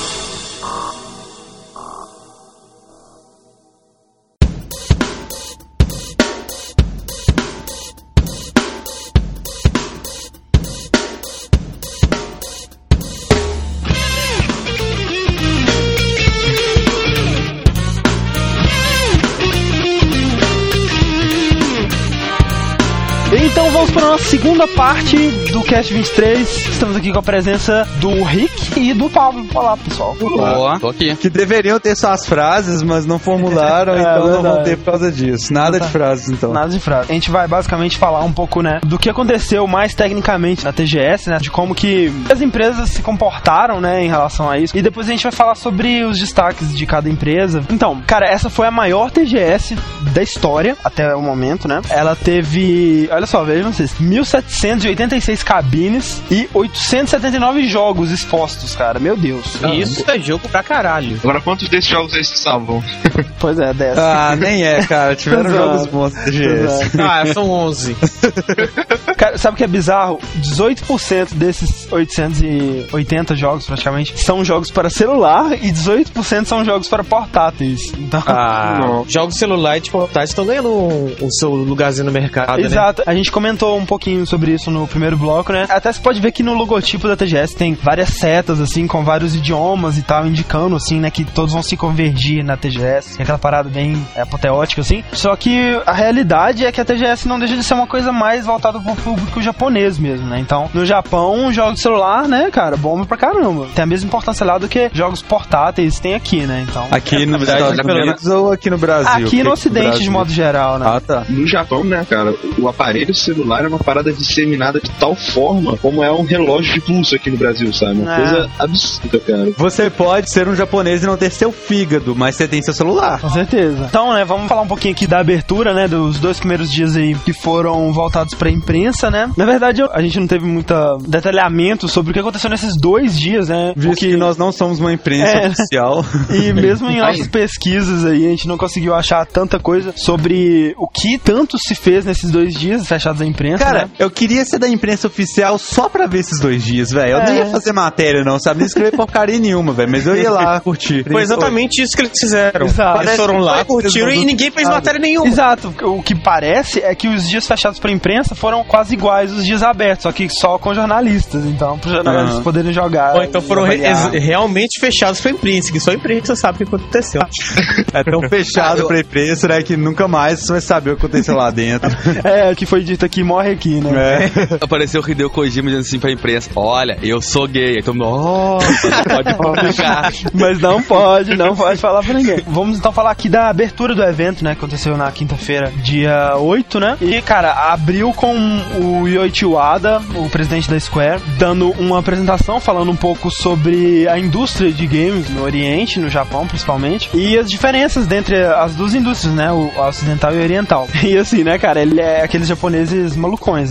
Segunda parte do Cast 23. Estamos aqui com a presença do Rick e do Pablo. Olá, pessoal. Boa, tô aqui. Que deveriam ter suas frases, mas não formularam, É, então não vão verdade. ter por causa disso. Nada de frases, então. Nada de frase. A gente vai basicamente falar um pouco, né, do que aconteceu mais tecnicamente na TGS, né, de como que as empresas se comportaram, né, em relação a isso. E depois a gente vai falar sobre os destaques de cada empresa. Então, cara, essa foi a maior TGS da história até o momento, né? Ela teve, olha só, vejam vocês, 1786 cabines e 879 jogos expostos, cara. Meu Deus. Isso é jogo pra caralho. Agora, quantos desses jogos esses salvam? Pois é, 10. Ah, nem é, cara. Tiveram Exato. jogos bons TGS. Ah, são 11. Cara, sabe o que é bizarro? 18% desses 880 jogos, praticamente, são jogos para celular e 18% são jogos para portáteis. Então. Ah, Jogos celular e de portátil estão ganhando um- o seu lugarzinho no mercado, né? Exato, a gente comentou um pouquinho sobre isso no primeiro bloco, né? Até você pode ver que no logotipo da TGS tem várias setas, assim, com vários idiomas e tal, indicando, assim, né, que todos vão se convergir na TGS. É aquela parada bem apoteótica, assim. Só que a realidade é que a TGS não deixa de ser uma coisa mais voltada pro público japonês mesmo, né? Então, no Japão, jogos de celular, né, cara, bomba pra caramba. Tem a mesma importância lá do que jogos portáteis tem aqui, né? Então. aqui verdade, Estados é pelo Unidos ou aqui no Brasil? Aqui no Ocidente, de Brasil- modo geral, né? Ah, tá. No Japão, né, cara, o aparelho celular é uma parada disseminada de tal forma como é um relógio de pulso aqui no Brasil, sabe? Uma É. coisa absurda, cara. Você pode ser um japonês e não ter seu fígado, mas você tem seu celular. Com certeza. Então, né, vamos falar um pouquinho aqui da abertura, né, dos dois primeiros dias aí que foram voltados pra imprensa, né? Na verdade, a gente não teve muita detalhamento sobre o que aconteceu nesses dois dias, né? Visto porque- que nós não somos uma imprensa É. oficial. E mesmo em nossas pesquisas aí, a gente não conseguiu achar tanta coisa sobre o que tanto se fez nesses dois dias fechados à imprensa, Cara, né? eu queria ser da imprensa oficial só pra ver esses dois dias, velho. Eu não É. ia fazer matéria, não, sabe? Não escrever porcaria nenhuma, velho. Mas eu ia lá curtir. Foi exatamente isso que eles fizeram. Exato. Eles foram lá, curtiram e ninguém fez matéria nenhuma. Exato, o que parece é que os dias fechados pra imprensa foram quase iguais os dias abertos, só que só com jornalistas, então, para jornalistas Aham. poderem jogar. Ou então foram re- realmente fechados pra imprensa, que só a imprensa sabe o que aconteceu. É tão fechado pra imprensa, né? Que nunca mais você vai saber o que aconteceu lá dentro. É, o que foi dito aqui morre aqui, né? É. Apareceu o Hideo Kojima dizendo assim pra imprensa: Olha, eu sou gay. Então, nossa, pode publicar. Mas não pode, não pode falar pra ninguém. Vamos então falar aqui da abertura do evento, né? Que aconteceu na quinta-feira, dia 8, né? E, cara, abriu com o Yoichi Wada, o presidente da Square, dando uma apresentação falando um pouco sobre a indústria de games no Oriente, no Japão principalmente, e as diferenças dentre as duas indústrias, né? O ocidental e o oriental. E assim, né, cara, ele é aqueles japoneses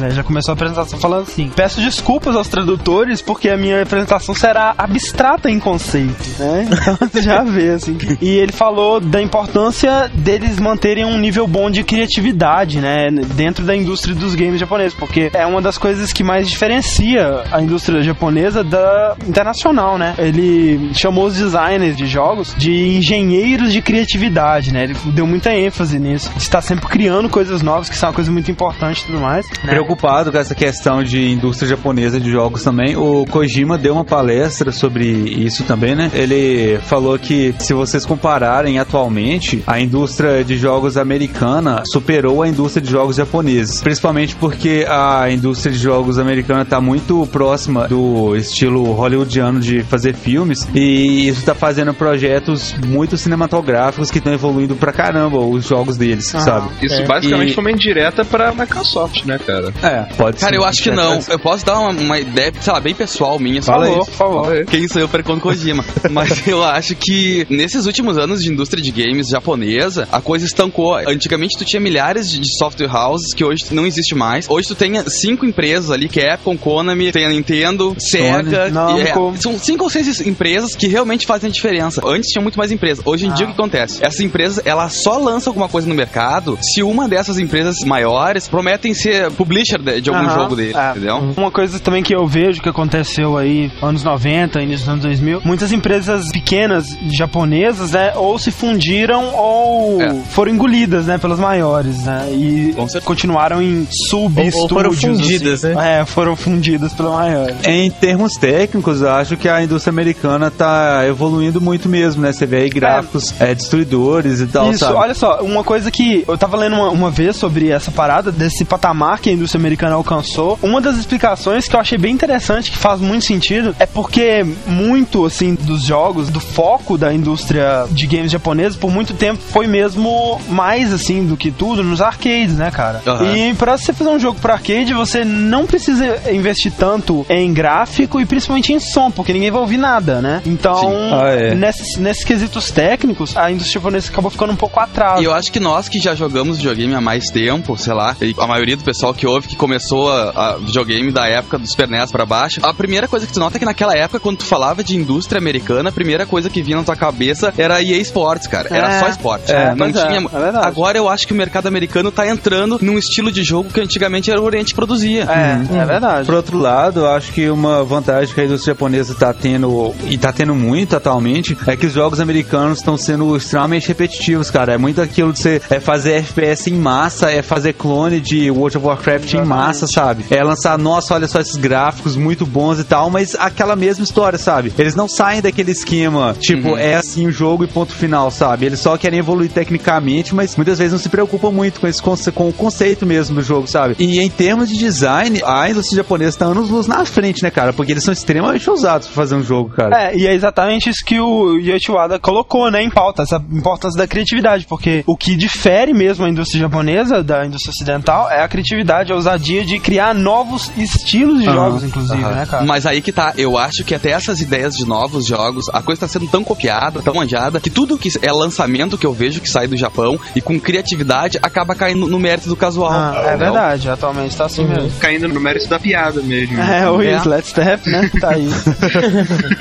né? Já começou a apresentação falando assim: peço desculpas aos tradutores porque a minha apresentação será abstrata em conceito, né? Então você já vê, assim. E ele falou da importância deles manterem um nível bom de criatividade, né? Dentro da indústria dos games japoneses, porque é uma das coisas que mais diferencia a indústria japonesa da internacional, né? Ele chamou os designers de jogos de engenheiros de criatividade, né? Ele deu muita ênfase nisso. Está sempre criando coisas novas, que são uma coisa muito importante e tudo mais. Né? Preocupado com essa questão de indústria japonesa de jogos também, o Kojima deu uma palestra sobre isso também, né? Ele falou que se vocês compararem atualmente, a indústria de jogos americana superou a indústria de jogos japoneses. Principalmente porque a indústria de jogos americana está muito próxima do estilo hollywoodiano de fazer filmes e isso tá fazendo projetos muito cinematográficos que estão evoluindo pra caramba os jogos deles, Ah. sabe? Isso É. basicamente E- foi uma indireta pra Microsoft, né, cara? É, pode Cara, ser. eu acho que não. Eu posso dar uma, uma ideia, sei lá, bem pessoal minha. só Fala aí. Por favor. Quem sou eu para contra Kojima? Mas eu acho que nesses últimos anos de indústria de games japonesa, a coisa estancou. Antigamente tu tinha milhares de software houses que hoje não existe mais. Hoje tu tem cinco empresas ali, que é Capcom, Konami, tem a Nintendo, Sega. e é- Namco. são cinco ou seis empresas que realmente fazem a diferença. Antes tinha muito mais empresas. Hoje em dia o que acontece? Essas empresas, elas só lançam alguma coisa no mercado se uma dessas empresas maiores prometem ser publisher de, de algum Aham, jogo dele, é. entendeu? Uma coisa também que eu vejo que aconteceu aí anos 90, início dos anos 2000, muitas empresas pequenas japonesas, né, ou se fundiram ou É. foram engolidas, né, pelas maiores, né, e continuaram em sub-estúdios. Ou- ou foram fundidas, assim. né? É, foram fundidas pela maior. Em termos técnicos, eu acho que a indústria americana tá evoluindo muito mesmo, né? Você vê aí gráficos é, destruidores e tal, Isso, sabe? olha só, uma coisa que eu tava lendo uma, uma vez sobre essa parada, desse patamar que a indústria americana alcançou. Um, uma das explicações que eu achei bem interessante, que faz muito sentido, é porque muito, assim, dos jogos, do foco da indústria de games japonesa, por muito tempo foi mesmo mais, assim, do que tudo nos arcades, né, cara? Aham. E pra você fazer um jogo pra arcade, você não precisa investir tanto em gráfico e principalmente em som, porque ninguém vai ouvir nada, né? Então, Ah, é. nesses, nesses quesitos técnicos, a indústria japonesa acabou ficando um pouco atrás. E eu acho que nós que já jogamos videogame há mais tempo, sei lá, a maioria do pessoal que ouve que começou a, a videogame da época do Super NES pra baixo, a primeira coisa que tu nota é que naquela época, quando tu falava de indústria americana, a primeira coisa que vinha na tua cabeça era EA Sports, cara. Era É. só esporte. É, não é, tinha. é verdade. Agora eu acho que o mercado americano tá entrando num estilo de jogo que antigamente era o Oriente que produzia. É, é verdade. Por outro lado, eu acho que uma vantagem que a indústria japonesa está tendo, e tá tendo muito atualmente, é que os jogos americanos estão sendo extremamente repetitivos, cara. É muito aquilo de você é fazer FPS em massa, é fazer clone de World of Warcraft em massa, sabe? É lançar, nossa, olha só esses gráficos muito bons e tal, mas aquela mesma história, sabe? Eles não saem daquele esquema, tipo, é assim o jogo e ponto final, sabe? Eles só querem evoluir tecnicamente, mas muitas vezes não se preocupam muito com esse conce- com o conceito mesmo do jogo, sabe? E em termos de design, a indústria japonesa tá anos luz na frente, né, cara? Porque eles são extremamente ousados pra fazer um jogo, cara. É, e é exatamente isso que o Yoichi Wada colocou, né, em pauta, essa importância da criatividade, porque o que difere mesmo a indústria japonesa da indústria ocidental é a criatividade, a ousadia de criar novos estilos de Aham, jogos, inclusive, aham. né, cara? Mas aí que tá, eu acho que até essas ideias de novos jogos, a coisa tá sendo tão copiada, tão manjada, que tudo que é lançamento que eu vejo que sai do Japão e com criatividade acaba caindo no mérito do casual. Ah, é verdade, atualmente tá assim mesmo. Caindo no mérito da piada mesmo. É, o É. Is, Let's Step, né? Tá aí.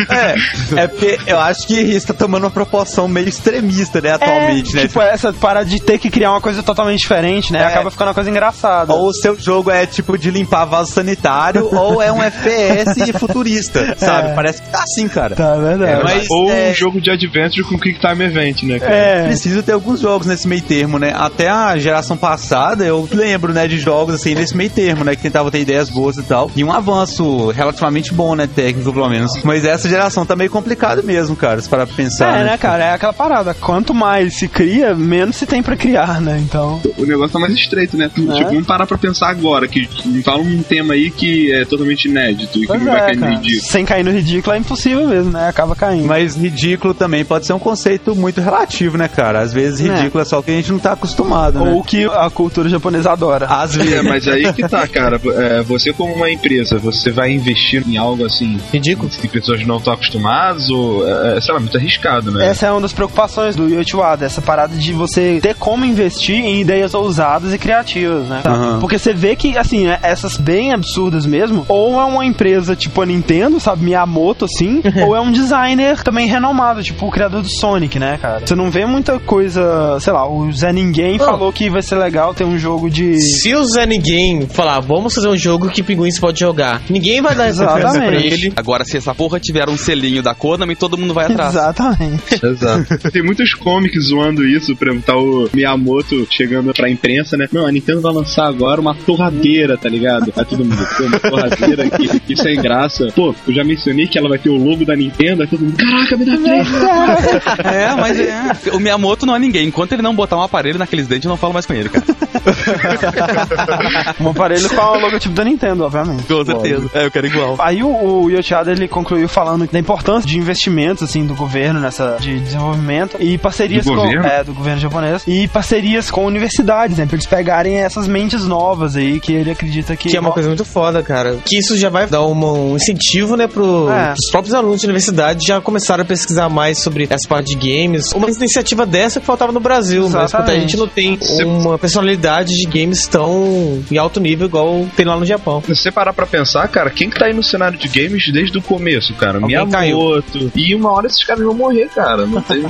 É, é porque eu acho que isso tá tomando uma proporção meio extremista, né, atualmente, é, né? Tipo, essa parada de ter que criar uma coisa totalmente diferente, né? É. Acaba ficando uma coisa engraçada. Ou o seu jogo é tipo de limpar vaso sanitário, ou é um FPS futurista, sabe? Parece que tá assim, cara. Tá, é verdade. mas Ou é, um jogo de adventure com Quick Time Event, né, cara? É. Precisa ter alguns jogos nesse meio termo, né? Até a geração passada eu lembro, né, de jogos assim nesse meio termo, né? Que tentavam ter ideias boas e tal. E um avanço relativamente bom, né? Técnico, pelo menos. Mas essa geração tá meio complicado mesmo, cara, se parar pra pensar. É, né, Tipo, cara? É aquela parada. Quanto mais se cria, menos se tem pra criar, né? Então. O negócio tá mais estreito, né? Tipo, É. vamos parar pra pensar agora, que fala um tema aí que é totalmente inédito e que Pois não vai é, cair no cara. ridículo. Sem cair no ridículo é impossível mesmo, né? Acaba caindo. Mas ridículo também pode ser um conceito muito relativo, né, cara? Às vezes É. ridículo é, só o que a gente não tá acostumado, né? Ou que a cultura japonesa adora. Às É, vezes. mas aí que tá, cara. É, você como uma empresa, você vai investir em algo assim Ridículo. que pessoas não estão acostumadas ou, é, sei lá, muito arriscado, né? Essa é uma das preocupações do Yoichi Wada, essa parada de você ter como investir em ideias ousadas e criativas, né? Aham. Porque você vê que, assim, é- essas bem absurdas mesmo, ou é uma empresa tipo a Nintendo, sabe, Miyamoto, assim, ou é um designer também renomado, tipo o criador do Sonic, né, cara? Você não vê muita coisa, sei lá, o Zé Ninguém Oh. falou que vai ser legal ter um jogo de... Se o Zé Ninguém falar, vamos fazer um jogo que pinguins pode jogar, ninguém vai dar essa pra Exatamente. ele. Agora, se essa porra tiver um selinho da Konami, todo mundo vai atrás. Exatamente. Exato. Tem muitos comics zoando isso, por exemplo, tá o Miyamoto chegando pra imprensa, né? Não, a Nintendo vai lançar agora uma torradeira, tá ligado? Aí todo mundo, pô, uma torradeira aqui, que sem graça. Pô, eu já mencionei que ela vai ter o logo da Nintendo, aí todo mundo, caraca, me dá três. É, mas é. O Miyamoto não é ninguém. Enquanto ele não botar um aparelho naqueles dentes, eu não falo mais com ele, cara. um aparelho com o logotipo da Nintendo, obviamente. Com certeza. É, eu quero igual. Aí o, o Yoshida ele concluiu falando da importância de investimentos assim do governo nessa de desenvolvimento e parcerias Do com governo? é, do governo japonês e parcerias com universidades, né, pra eles pegarem essas mentes novas aí que ele acredita que Que é uma coisa muito foda, cara. Que isso já vai dar um incentivo, né, pro, É. pros próprios alunos de universidade já começaram a pesquisar mais sobre essa parte de games. Uma iniciativa dessa que faltava no Brasil, mas Exatamente. porque a gente não tem uma personalidade de games tão em alto nível igual tem lá no Japão. Se você parar pra pensar, cara, quem que tá aí no cenário de games desde o começo, cara? Alguém Miyamoto. E uma hora esses caras vão morrer, cara. Não tem.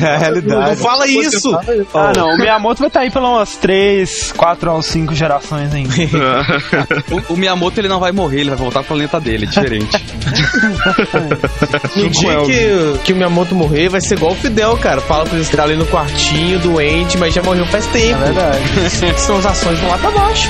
É a realidade. Não fala isso! Ah, não, o Miyamoto vai estar aí pela umas 3, 4 ou 5 gerações ainda. O, o Miyamoto ele não vai morrer, ele vai voltar pro planeta dele, é diferente. No dia que, que o Miyamoto morrer, vai ser igual o Fidel, cara. Fala pra ele estar ali no quartinho, doente, mas já morreu faz tempo. É verdade. São as ações vão lá pra baixo.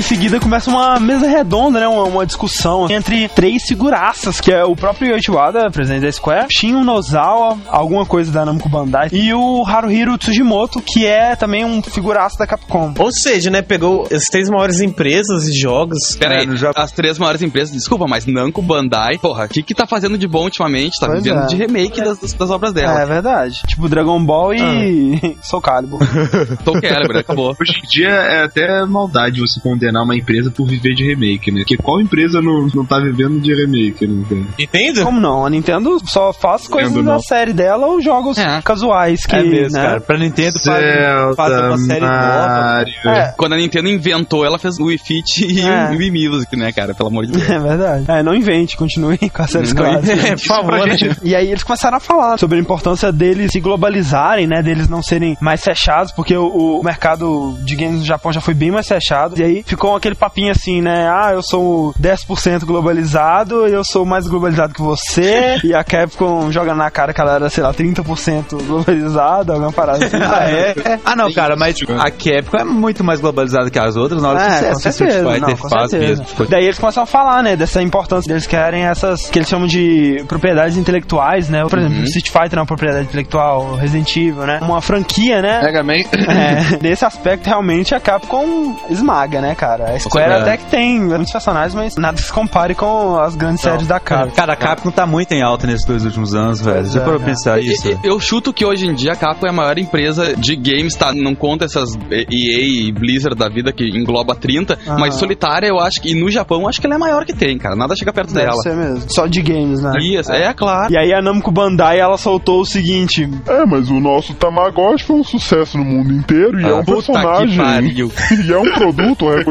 Em seguida começa uma mesa redonda, né? Uma, uma discussão entre três figuraças, que é o próprio Yoichi Wada, presidente da Square, Shin Nozawa, alguma coisa da Namco Bandai, e o Haruhiro Tsujimoto, que é também um figuraço da Capcom. Ou seja, né, pegou as três maiores empresas de jogos. Pera aí, É, Japão. as três maiores empresas, desculpa, mas Namco, Bandai, porra, o que que tá fazendo de bom ultimamente? Tá Pois vivendo é. de remake das, das, das obras É dela. verdade. Tipo Dragon Ball e Soul Calibur. Soul Calibur, acabou. Hoje em dia é até maldade você condenar uma empresa por viver de remake, né? Porque qual empresa não, não tá vivendo de remake, né? Entende? Como não? A Nintendo só faz coisas Nintendo da não. série dela ou jogos É. casuais que, é mesmo, né? cara. Pra Nintendo faz, Zelda, faz uma série nova. Mario. É, Quando a Nintendo inventou, ela fez o Wii Fit e É. o Wii Music, né, cara? Pelo amor de Deus. é verdade. É, não invente, continue com as séries clássicas. É, por favor, né? E aí eles começaram a falar sobre a importância deles se globalizarem, né? Deles não serem mais fechados, porque o, o mercado de games no Japão já foi bem mais fechado. E aí ficou aquele papinho assim, né? Ah, eu sou 10% globalizado, eu sou mais globalizado que você. e a Capcom joga na cara que ela era, sei lá, 30% globalizada, alguma parada assim. Ah, é? Ah, não, cara, mas a Capcom é muito mais globalizada que as outras na hora É, que com certeza, Street Fighter não, com faz mesmo. Daí eles começam a falar, né, dessa importância deles querem essas, que eles chamam de propriedades intelectuais, né? Por exemplo, Street Fighter é uma propriedade intelectual, Resident Evil, né? Uma franquia, né? Mega Man. É, nesse aspecto, realmente, a Capcom esmaga, né, cara? A Square até que tem grandes personagens, mas nada se compare com as grandes séries da Capcom. Cara, a Capcom tá muito em alta nesses dois últimos anos, velho. Já é, parou né? pra pensar E- isso? e- Eu chuto que hoje em dia a Capcom é a maior empresa de games, tá? Não conta essas EA e Blizzard da vida que engloba 30, Aham. mas solitária eu acho que, e no Japão, eu acho que ela é a maior que tem, cara. Nada chega perto Deve dela. ser mesmo. Só de games, né? Isso, é, claro. E aí a Namco Bandai, ela soltou o seguinte... É, mas o nosso Tamagotchi foi um sucesso no mundo inteiro e é um Ah, Puta que personagem. pariu. E é um produto reconhecido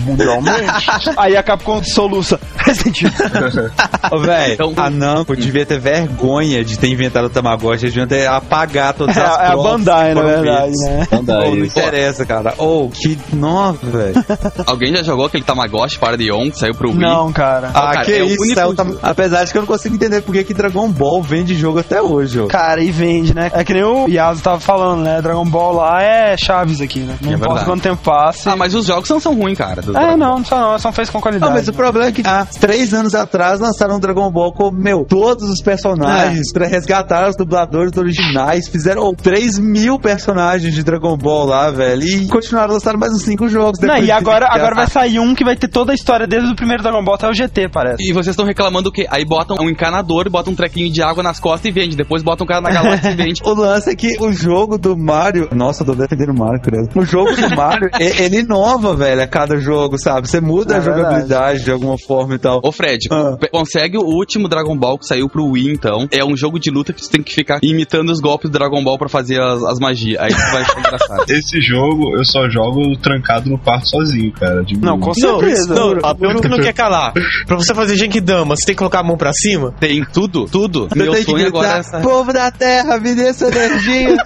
mundialmente. Aí a Capcom soluça. Resident Evil. Ô, velho, Então- a Namco devia ter vergonha de ter inventado o Tamagotchi. Eles deviam ter apagar todas É, as é a provas Bandai, que na verdade, né? Ô, não interessa, cara. Ou, que nova, velho. Alguém já jogou aquele Tamagotchi para de On que saiu pro Wii? Não, cara. Ah, cara, que é isso, único é o tam- apesar de que eu não consigo entender por que que Dragon Ball vende jogo até hoje, ó. Cara, e vende, né? É que nem o Yasu tava falando, né? Dragon Ball lá é Chaves aqui, né? Não É importa verdade. quanto tempo passe. Ah, mas os jogos não são ruins, cara. do É, Dragon não, não só não, são feitos com Não, qualidade. mas o problema é que há três anos atrás lançaram um Dragon Ball com, meu, todos os personagens pra resgatar os dubladores originais. Fizeram oh, 3 mil personagens de Dragon Ball lá, velho. E continuaram lançando mais uns 5 jogos. Não, e de- agora, agora vai sair um que vai ter toda a história desde o primeiro Dragon Ball até o GT, parece. E vocês estão reclamando o quê? Aí botam um encanador, botam um trequinho de água nas costas e vende. Depois botam um cara na galáxia e vende. O lance é que o jogo do Mario. Nossa, eu tô defendendo o Mario, credo. O jogo do Mario, ele inova, velho, a cada jogo, sabe? Você muda É a jogabilidade de alguma forma e tal. Ô Fred, Ah. consegue o último Dragon Ball que saiu pro Wii, então. É um jogo de luta que você tem que ficar imitando os golpes do Dragon Ball pra fazer as, as magias. Aí tu vai achar engraçado. Esse jogo eu só jogo trancado no quarto sozinho, cara. de Não, com Não, certeza. não, a pergunta que não quer calar. Pra você fazer Genkidama, você tem que colocar a mão pra cima? Tem tudo, tudo. Você Meu tem que sonho agora é gritar, essa. Povo da Terra, me dê essa energia.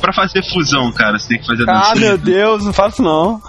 Pra fazer fusão, cara, você tem que fazer Ah, dancinha. meu Deus, não faço não.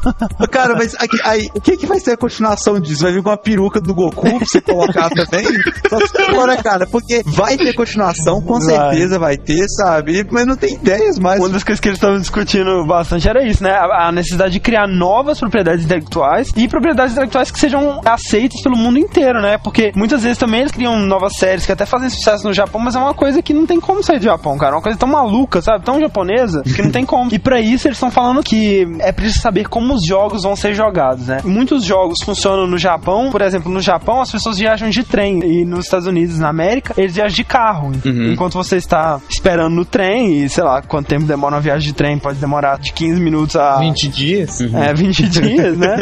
Cara, mas aqui, aí, o que, que vai ser a continuação disso? Vai vir com uma peruca do Goku pra você colocar também? Só se for, né, cara? Porque vai ter continuação, com Vai. certeza vai ter, sabe? Mas não tem ideias mais. Uma das coisas que eles estavam discutindo bastante era isso, né? A, a necessidade de criar novas propriedades intelectuais e propriedades intelectuais que sejam aceitas pelo mundo inteiro, né? Porque muitas vezes também eles criam novas séries que até fazem sucesso no Japão, mas é uma coisa que não tem como sair do Japão, cara. É uma coisa tão maluca, sabe? Tão japonesa que não tem como. E pra isso eles estão falando que é preciso saber como os jogos vão ser jogados, né? Muitos jogos funcionam no Japão, por exemplo, no Japão as pessoas viajam de trem e nos Estados Unidos, na América, eles viajam de carro. Uhum. Enquanto você está esperando no trem e sei lá quanto tempo demora uma viagem de trem, pode demorar de 15 minutos a 20 dias? é, 20 dias, né?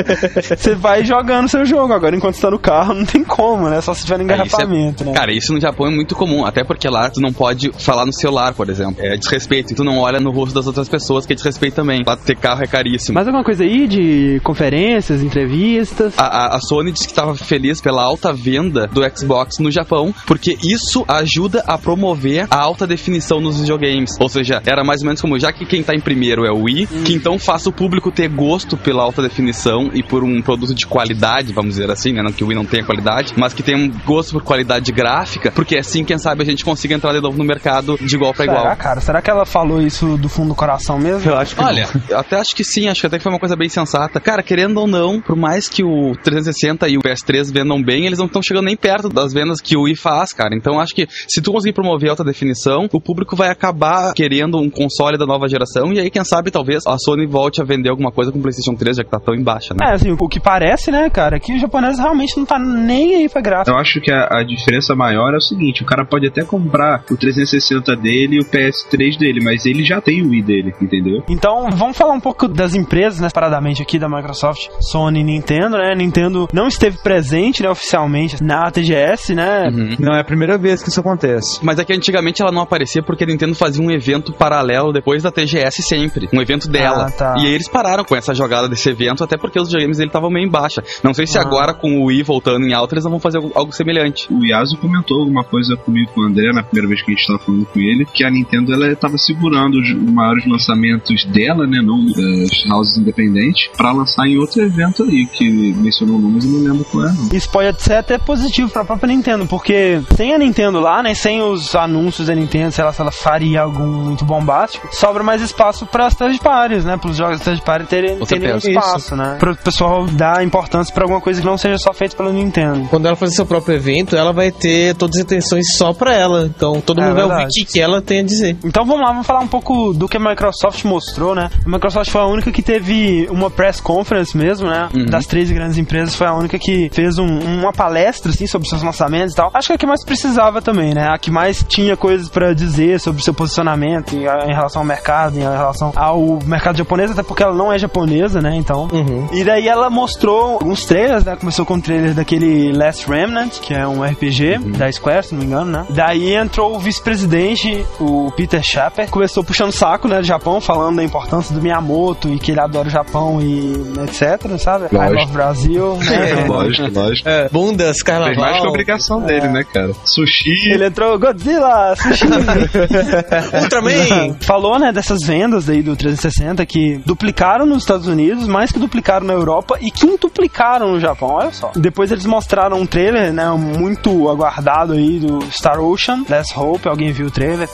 Você vai jogando seu jogo. Agora, enquanto você tá no carro, não tem como, né? Só se tiver no É, isso é- engarrafamento, né? Cara, isso no Japão é muito comum, até porque lá tu não pode falar no celular, por exemplo. É desrespeito, e tu não olha no rosto das outras pessoas, que é desrespeito também. Lá ter carro é caríssimo. Mais alguma coisa aí de conferências, entrevistas? A, a- a Sony disse que estava feliz pela alta venda do Xbox no Japão, porque isso ajuda a promover a alta definição nos videogames. Ou seja, era mais ou menos como, já que quem tá em primeiro é o Wii, que então faça o público ter gosto pela alta definição e por um produto de qualidade, vamos dizer assim, né? Não que o Wii não tenha qualidade, mas que tenha um gosto por qualidade gráfica, porque assim, quem sabe, a gente consiga entrar de novo no mercado de igual para Será, igual. cara? Será que ela falou isso do fundo do coração mesmo? Eu acho que Olha, eu até acho que sim, acho que até que foi uma coisa bem sensata. Cara, querendo ou não, por mais que o 360 e o PS3 vendam bem, eles não estão chegando nem perto das vendas que o Wii faz, cara. Então acho que se tu conseguir promover alta definição, o público vai acabar querendo um console da nova geração e aí, quem sabe, talvez a Sony volte a vender alguma coisa com o PlayStation 3, já que tá tão em baixa, né? É, assim, o que parece, né, cara, é que o japonês realmente não tá nem aí pra graça. Eu acho que a, a diferença maior é o seguinte: o cara pode até comprar o 360 dele e o PS3 dele, mas ele já tem o Wii dele, entendeu? Então, vamos falar um pouco das empresas, né, paradamente aqui da Microsoft, Sony e Nintendo, né? Nintendo não esteve presente, né, oficialmente na TGS, né? Uhum. Não é a primeira vez que isso acontece. Mas é que antigamente ela não aparecia porque a Nintendo fazia um evento paralelo depois da TGS sempre. Um evento dela. Ah, tá. E aí eles pararam com essa jogada desse evento, até porque os videogames dele estavam meio em baixa. Não sei se Ah. agora com o Wii voltando em alta eles não vão fazer algo, algo semelhante. O Yasu comentou alguma coisa comigo com o André na primeira vez que a gente estava falando com ele, que a Nintendo ela estava segurando os maiores lançamentos dela, né, não das houses independentes, para lançar em outro evento aí, que mencionou o nome, mas eu não lembro qual é. Isso pode ser até positivo pra própria Nintendo, porque sem a Nintendo lá, né, sem os anúncios da Nintendo, sei lá se ela faria algum muito bombástico, sobra mais espaço para as third parties, né, para os jogos third party terem, terem espaço, né, para o pessoal dar importância pra alguma coisa que não seja só feita pela Nintendo. Quando ela fazer seu próprio evento, ela vai ter todas as atenções só pra ela. Então todo É mundo vai ouvir o verdade. que, que ela tem a dizer. Então vamos lá, vamos falar um pouco do que a Microsoft mostrou, né? A Microsoft foi a única que teve uma press conference mesmo, né? Uhum. Das três grandes empresas, foi a única que fez um- uma palestra, assim, sobre seus lançamentos e tal. Acho que é a que mais precisava também, né? A que mais tinha coisas pra dizer sobre seu posicionamento em, em relação ao mercado, em relação ao mercado japonês, até porque ela não é japonesa, né? Então. Uhum. E daí ela mostrou alguns trailers, né? Começou com o trailer daquele Last Remnant, que é um RPG da Square, se não me engano, né? Daí entrou o vice-presidente, o Peter Schapper, começou puxando saco, né, do Japão, falando da importância do Miyamoto e que ele adora o Japão e etc, sabe? I Lógico. love Brasil, né? Lógico, lógico. É, bundas, Fez mais que a carnaval. obrigação dele, né, cara? Sushi. Ele entrou, Godzilla, sushi. Ultraman! Falou, né, dessas vendas aí do 360 que duplicaram nos Estados Unidos, mais que duplicaram na Europa e quintuplicaram no Japão, olha só. Depois eles mostraram um trailer, né, muito aguardado aí do Star Ocean, Let's Hope, alguém viu o trailer?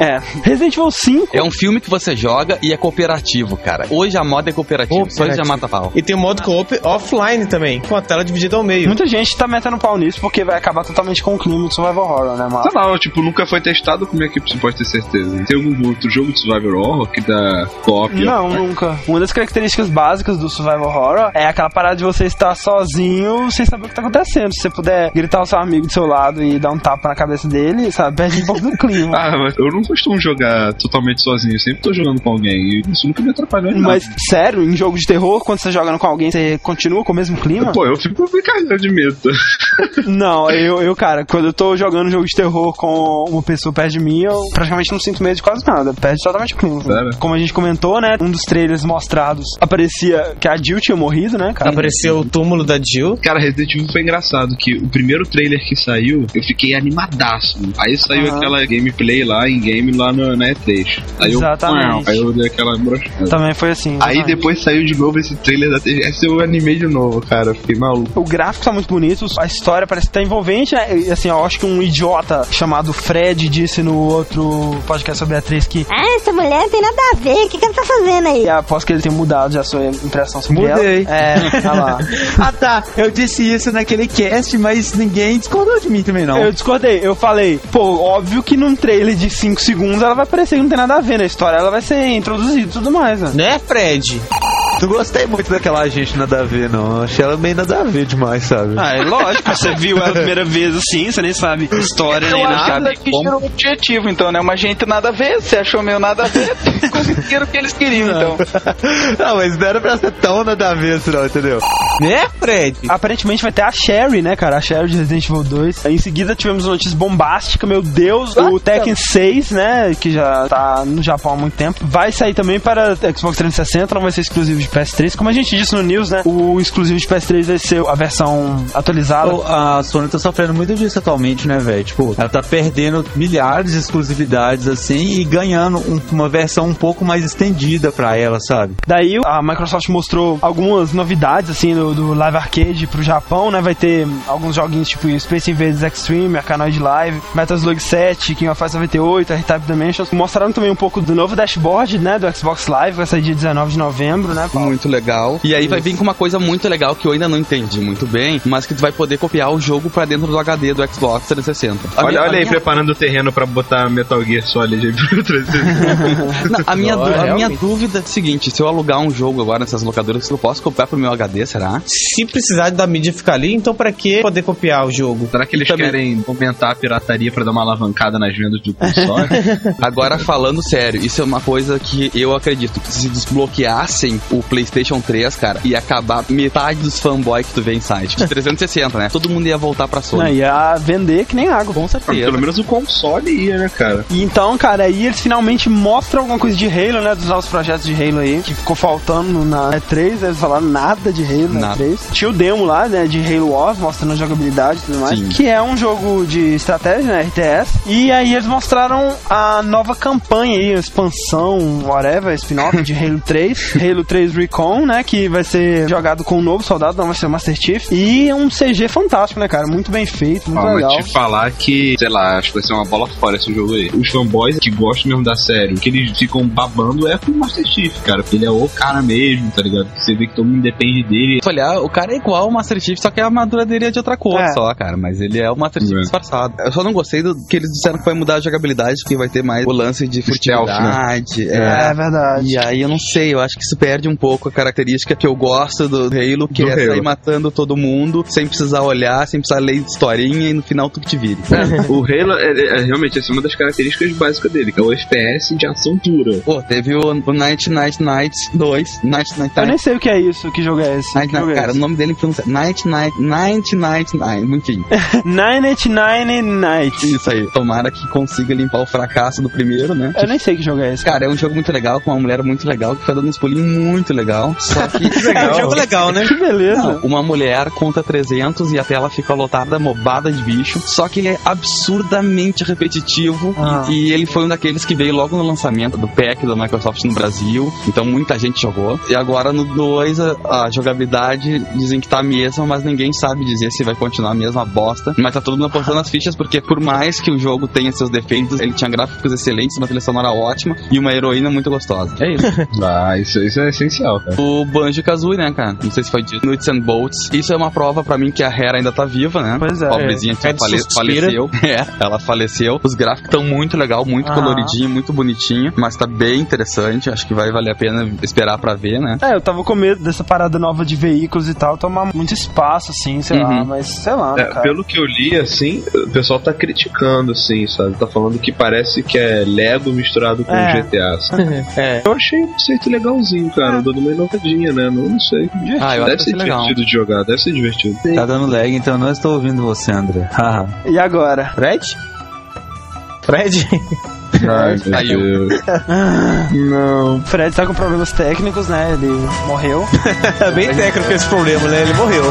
É, Resident Evil 5 É um filme que você joga e é cooperativo, cara. Hoje a moda é cooperativa, só isso já mata pau. E tem o modo co-op offline também, com a tela dividida ao meio. Muita gente tá metendo pau nisso porque vai acabar totalmente com o clima de survival horror, né, mano? Tá não, tipo, nunca foi testado, como é que você pode ter certeza? Tem algum outro jogo de Survivor Horror que dá co-op? Não, nunca. Uma das características básicas do survival horror é aquela parada de você estar sozinho sem saber o que tá acontecendo. Se você puder gritar ao seu amigo do seu lado e dar um tapa na cabeça dele, sabe, perde um pouco do clima. Ah, mas eu não costumo jogar totalmente sozinho, eu sempre tô jogando com alguém e isso nunca me atrapalhou em nada. Mas, sério, em jogo de terror, quando você joga com alguém, você continua com o mesmo clima? Pô, eu fico me de medo. Não, eu, eu, cara, quando eu tô jogando jogo de terror com uma pessoa perto de mim, eu praticamente não sinto medo de quase nada. Perde totalmente o clima. Sério? Como a gente comentou, né? Um dos trailers mostrados aparecia que a Jill tinha morrido, né, cara? Apareceu o túmulo da Jill. Cara, Resident Evil foi engraçado, que o primeiro trailer que saiu, eu fiquei animadaço. Aí saiu Aham. aquela gameplay lá, em game lá no, na E3. Aí Exatamente. Eu, aí eu dei aquela brochada. Também foi assim. Aí exatamente. depois saiu de novo esse trailer da TGS eu animei de novo, cara. Fiquei maluco. O gráfico tá muito bonito, a história parece que tá envolvente, né? E, assim, eu acho que um idiota chamado Fred disse no outro podcast sobre a 3 que Ah, essa mulher não tem nada a ver. O que, que ela tá fazendo aí? e aposto que ele tem mudado já a sua impressão sobre Mudei. ela. É, tá lá. ah tá, eu disse isso naquele cast, mas ninguém discordou de mim também não. Eu discordei, eu falei, pô, óbvio que num trailer de 5 segundos ela vai parecer que não tem nada a ver na história, ela vai ser introduzida e tudo mais, né? Né, Fred? Não gostei muito daquela agente nada a ver, não. Achei ela meio nada a ver demais, sabe? Ah, é lógico, você viu ela a primeira vez assim, você nem sabe história nem Eu nada. que fizeram um objetivo, então, né? Uma gente nada a ver, você achou meio nada a ver, conseguiram o que eles queriam, então. não, mas não era pra ser tão nada a ver, assim, não, entendeu? Né, Fred? Aparentemente vai ter a Sherry, né, cara? A Sherry de Resident Evil 2. Em seguida tivemos notícia bombástica, meu Deus, o Tekken 6, né? Que já tá no Japão há muito tempo. Vai sair também para Xbox 360, não vai ser exclusivo de PS3. Como a gente disse no News, né? O exclusivo de PS3 vai ser a versão atualizada. A Sony tá sofrendo muito disso atualmente, né, velho? Tipo, ela tá perdendo milhares de exclusividades, assim, e ganhando um- uma versão um pouco mais estendida pra ela, sabe? Daí a Microsoft mostrou algumas novidades assim do, do Live Arcade pro Japão, né? Vai ter alguns joguinhos tipo Space Invaders Extreme, Arcanoid Live, Metal Slug 7, King of Fighters 98, R-Type Dimensions. Mostraram também um pouco do novo dashboard, né? Do Xbox Live, vai sair dia 19 de novembro, né? Paulo? Muito legal. E aí vai vir com uma coisa muito legal que eu ainda não entendi muito bem, mas que tu vai poder copiar o jogo pra dentro do HD do Xbox 360. A Olha, minha- olha aí, minha- preparando o terreno pra botar Metal Gear Solid aí pro 360. Não, a minha, du- a minha dúvida é a seguinte: se eu alugar um jogo agora nessas locadoras, eu posso copiar pro meu HD, será? Se precisar da mídia ficar ali, então pra que poder copiar o jogo? Será que eles querem aumentar a pirataria pra dar uma alavancada nas vendas do console? Agora, falando sério, isso é uma coisa que eu acredito. que Se desbloqueassem o PlayStation 3, cara, ia acabar metade dos fanboys que tu vê em site. De 360, né? Todo mundo ia voltar pra Não, Sony. ia vender que nem água. Com certeza. Pelo menos o console ia, né, cara? E então, cara, aí eles finalmente mostram alguma coisa de Halo, né? Dos novos projetos de Halo aí, que ficou faltando na E3, eles falaram nada de Halo na Nada. E3. Tinha o demo lá, né, de Halo Wars, mostrando a jogabilidade e tudo mais, Sim. que é um jogo de estratégia, né, RTS. E aí eles mostraram a nova campanha aí, a expansão, whatever, spin-off de Halo 3, Halo 3 Recon, né, que vai ser jogado com um novo soldado, não vai ser o Master Chief, e um CG fantástico, né, cara, muito bem feito, muito Ó, legal. mas te falar que, sei lá, acho que vai ser uma bola fora esse jogo aí. Os fanboys que gostam mesmo da série, o que eles ficam babando é com o Master Chief, cara. Porque ele é o cara mesmo, tá ligado? Você vê que todo mundo depende dele. Se olhar, o cara é igual o Master Chief, só que a armadura dele é de outra cor É. só, cara. Mas ele é o Master Chief É. disfarçado. Eu só não gostei do que eles disseram que vai mudar a jogabilidade, que vai ter mais o lance de Stealth, né? furtividade. É, é verdade. E aí eu não sei, eu acho que isso perde um pouco a característica que eu gosto do Halo, que Do é Halo. sair matando todo mundo, sem precisar olhar, sem precisar ler historinha e no final tu que te vire. o Halo é, é- realmente essa é uma das características básicas dele, que é o FPS de ação pura. Pô, teve o, o Night Night Nights 2, Night Night Eu nem Night. sei o que é isso, que jogo é esse. Night, Night, é cara, o esse? nome dele pronuncia Night Night Night Night Night, enfim. 989 Nights. Isso aí. Tomara que consiga limpar o fracasso do primeiro, né? Eu nem sei que jogo é esse. Cara, é um jogo muito legal, com uma mulher muito legal, que foi dando uns pulinhos muito legal. Só que. É um jogo legal, né? Que beleza. Não, uma mulher conta 300 e a tela fica lotada, mobada de bicho. Só que ele é absurdamente repetitivo. Ah. E, e ele foi um daqueles que veio logo no lançamento do pack da Microsoft no Brasil. Então muita gente jogou. E agora no 2, a, a jogabilidade dizem que tá a mesma, mas ninguém sabe dizer se vai continuar a mesma bosta. Mas tá todo mundo apostando as fichas, porque por mais que o jogo tenha seus defeitos, ele tinha gráficos excelentes, uma trilha sonora ótima e uma heroína muito gostosa. É isso. Ah, isso, isso é essencial, cara. O Banjo Kazooie, né, cara? Não sei se foi dito. Nuts and Bolts. Isso é uma prova pra mim que a Hera ainda tá viva, né? Pois é. Pobrezinha que É de fale- suspira. faleceu. É, ela faleceu. Os gráficos estão muito legal, muito Ah. coloridinho, muito bonitinho. Mas tá bem interessante. Acho que vai valer a pena esperar pra ver, né? É, eu tava com medo dessa parada nova de veículos e tal, tomar muito espaço, assim, sei lá, Uhum. mas sei lá, É, cara. pelo que eu li, assim, o pessoal tá criticando, assim, sabe? Tá falando que parece que é Lego misturado com É. GTA, sabe? É. Eu achei o conceito legalzinho, cara, dando uma inovadinha, né? Não, não sei. Ah, eu acho deve que ser legal. divertido de jogar, deve ser divertido. Tá dando lag, então eu não estou ouvindo você, André. E agora? Fred? Fred? Ai, meu Caiu. Deus. Não. Fred tá com problemas técnicos, né? Ele morreu. É bem técnico esse problema, né? Ele morreu.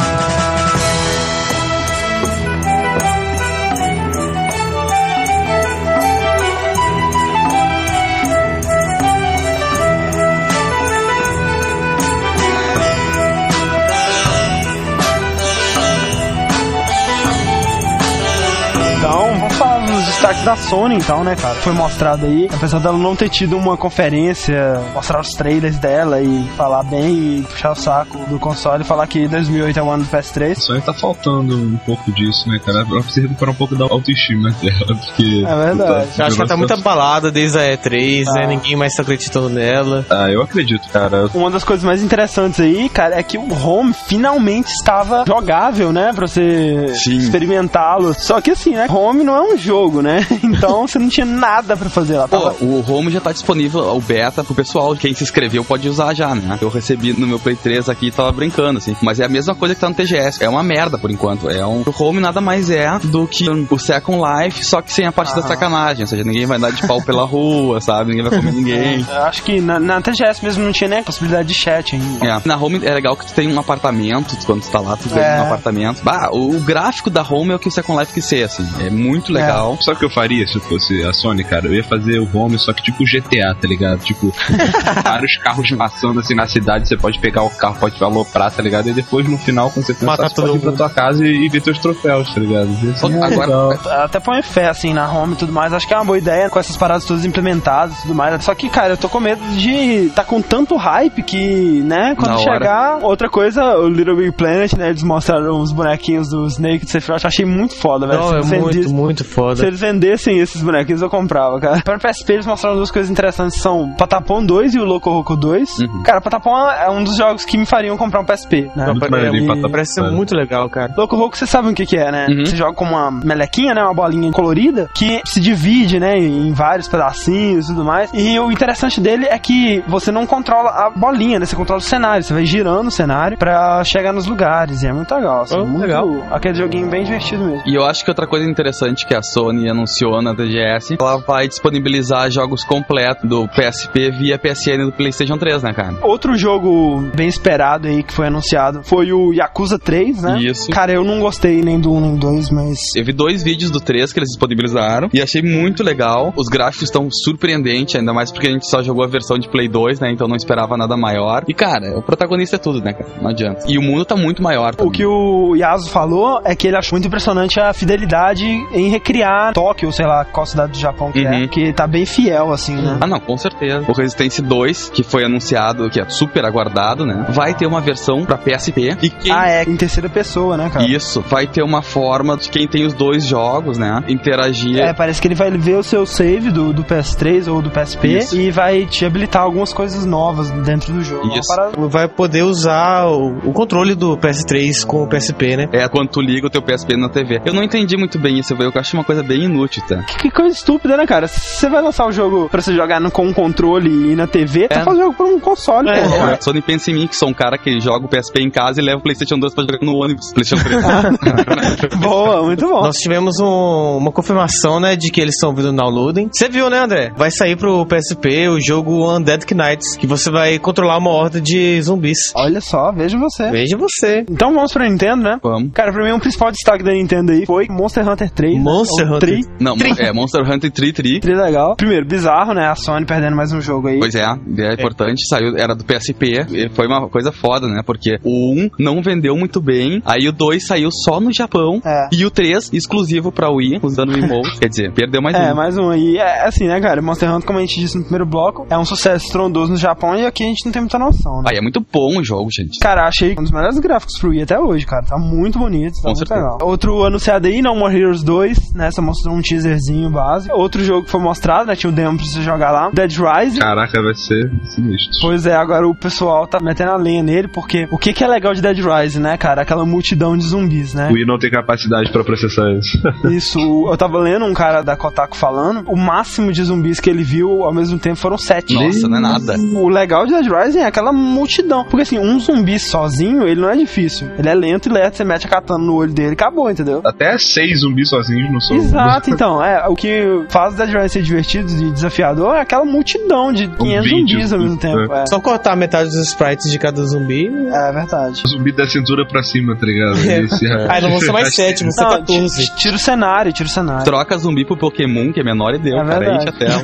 Da Sony, então, né, cara? Foi mostrado aí, apesar dela não ter tido uma conferência, mostrar os trailers dela e falar bem e puxar o saco do console e falar que 2008 é o ano do PS3. Só tá faltando um pouco disso, né, cara? Ela precisa recuperar um pouco da autoestima dela, porque... É verdade. Eu acho que ela tá muito abalada desde a E3, né? Ah. Ninguém mais tá acreditando nela. Ah, eu acredito, cara. Uma das coisas mais interessantes aí, cara, é que o Home finalmente estava jogável, né? Pra você experimentá-lo. Só que assim, né? Home não é um jogo, né? então você não tinha nada pra fazer lá. Pô, Tava... o Home já tá disponível, o beta pro pessoal. Quem se inscreveu pode usar já, né? Eu recebi no meu Play 3 aqui e tava brincando, assim. Mas é a mesma coisa que tá no TGS. É uma merda por enquanto. É um. O Home nada mais é do que o Second Life, só que sem a parte da Aham. sacanagem. Ou seja, ninguém vai andar de pau pela rua, sabe? Ninguém vai comer ninguém. Eu acho que na, na TGS mesmo não tinha nem a possibilidade de chat ainda. É. Na Home é legal que tu tem um apartamento, quando tu tá lá, tu ganha É. um apartamento. Bah, o, o gráfico da Home é o que o Second Life quis ser, assim. É muito legal. Sabe o que eu faria se eu fosse a Sony, cara? Eu ia fazer o home, só que tipo GTA, tá ligado? Tipo, vários carros passando assim na cidade, você pode pegar o carro, pode aloprar, tá ligado? E depois no final, quando você cansar, você pode ir pra tua casa e, e ver teus troféus, tá ligado? Isso é Agora-. Até põe fé, assim, na home e tudo mais. Acho que é uma boa ideia com essas paradas todas implementadas e tudo mais. Só que, cara, eu tô com medo de tá com tanto hype que, né, quando Na hora. chegar. Outra coisa, o Little Big Planet, né, eles mostraram os bonequinhos do Snake do Sephiroth. Achei muito foda, velho. Não, Se é muito, muito Se foda. eles vendessem esses bonequinhos, eu comprava, cara. Para PSP, eles mostraram duas coisas interessantes: são Patapon 2 e o Loco Roco 2. Uhum. Cara, Patapon é um dos jogos que me fariam comprar um PSP, né? E-. Parece ser muito legal, cara. Loco Roco, você sabe o que que é, né? Uhum. Você joga com uma melequinha, né? Uma bolinha colorida que se divide, né? Em vários pedacinhos e tudo mais. E o interessante dele é que você não controla a bolinha, né? Você controla o cenário. Você vai girando o cenário pra chegar nos lugares. E é muito legal, assim. Oh, muito, legal. Aquele joguinho bem divertido mesmo. E eu acho que outra coisa interessante que a Sony anunciou na TGS, ela vai disponibilizar jogos completos do PSP via PSN do PlayStation 3, né, cara? Outro jogo bem esperado aí que foi anunciado foi o Yakuza 3, né? Isso. Cara, eu não gostei nem do 1 nem do 2, mas. Eu vi dois vídeos do 3 que eles disponibilizaram e achei muito legal. Os gráficos estão surpreendentes, ainda mais porque a gente só jogou a versão de Play 2, né? Então não esperava nada maior. E cara, o protagonista é tudo, né, cara? Não adianta. E o mundo tá muito maior. O também. que o Yasu falou é que ele achou muito impressionante a fidelidade em recriar Tóquio, sei lá, qual cidade do Japão que Uhum. é. Que tá bem fiel, assim, né? Ah, não, com certeza. O Resistance 2, que foi anunciado, que é super aguardado, né? Vai ter uma versão pra PSP. E quem Ah, é, em terceira pessoa, né, cara? Isso, vai ter uma forma de quem tem os dois jogos, né? Interagir. É, parece que ele vai ver o seu save do, do PS3 ou do PSP Isso. e vai te habilitar algumas coisas novas dentro do jogo. Isso. parada- Vai poder usar o, o controle do PS3 com o PSP, né? É quando tu liga o teu PSP na TV. Eu não entendi muito bem isso, eu acho uma coisa bem inútil, tá? Que coisa estúpida, né, cara? Você vai lançar o jogo pra você jogar no- com um controle e na TV, É. você faz o jogo por um console, É, pô. A Sony pensa em mim, que sou um cara que joga o PSP em casa e leva o PlayStation 2 pra jogar no ônibus. PlayStation 3. Boa, muito bom. Nós tivemos um- uma confirmação, né, de que eles estão vindo downloading. Você viu, né, André? Vai sair pro PSP o jogo Undead Knights, que você vai controlar uma horda de zumbis. Olha só, veja você. Veja você. Então vamos pra Nintendo, né? Vamos. Cara, pra mim o principal destaque da Nintendo aí foi Monster Hunter 3. Monster né? Hunter. Tri. Não, é Monster Hunter 3 3. Tri legal. Primeiro, bizarro, né? A Sony perdendo mais um jogo aí. Pois é, é importante, saiu, era do PSP, e foi uma coisa foda, né? Porque o 1 não vendeu muito bem, aí o 2 saiu só no Japão, É. e o 3 exclusivo pra Wii, usando o Emote, quer dizer, perdeu mais É, um. mais um aí. É assim, né, cara? Monster Hunter, como a gente disse no primeiro bloco, é um sucesso estrondoso no Japão e aqui a gente não tem muita noção, né? Aí é muito bom o jogo, gente. Cara, achei um dos melhores gráficos pro Wii até hoje, cara. Tá muito bonito, tá Com muito certeza. legal. Outro anunciado aí, No More Heroes 2, né? Só mostrou um teaserzinho básico. Outro jogo que foi mostrado, né? Tinha o demo pra você jogar lá. Dead Rising. Caraca, vai ser sinistro. Pois é, agora o pessoal tá metendo a lenha nele, porque o que que é legal de Dead Rising, né, cara? Aquela multidão de zumbis, né? O Wii não tem capacidade pra processar isso. Isso, eu tava lendo um cara da Kotaku falando, o máximo de zumbis que ele viu ao mesmo tempo foram sete. Nossa, não é nada. O legal de Dead Rising é aquela multidão. Porque assim, um zumbi sozinho, ele não é difícil. Ele é lento e lerdo, você mete a katana no olho dele e acabou, entendeu? Até seis zumbis sozinhos não são. Exato, então, é, o que faz o Dead Rising ser divertido e desafiador é aquela multidão de 500 vídeo, zumbis ao mesmo tempo. É, Só cortar metade dos sprites de cada zumbi. é verdade. Zumbi da cintura pra cima, tá ligado? Esse, Aí não vão ser mais sete, vão ser Não, 14. t- tira o cenário, tira o cenário. Troca zumbi pro Pokémon, que é menor e deu, É cara, enche a tela.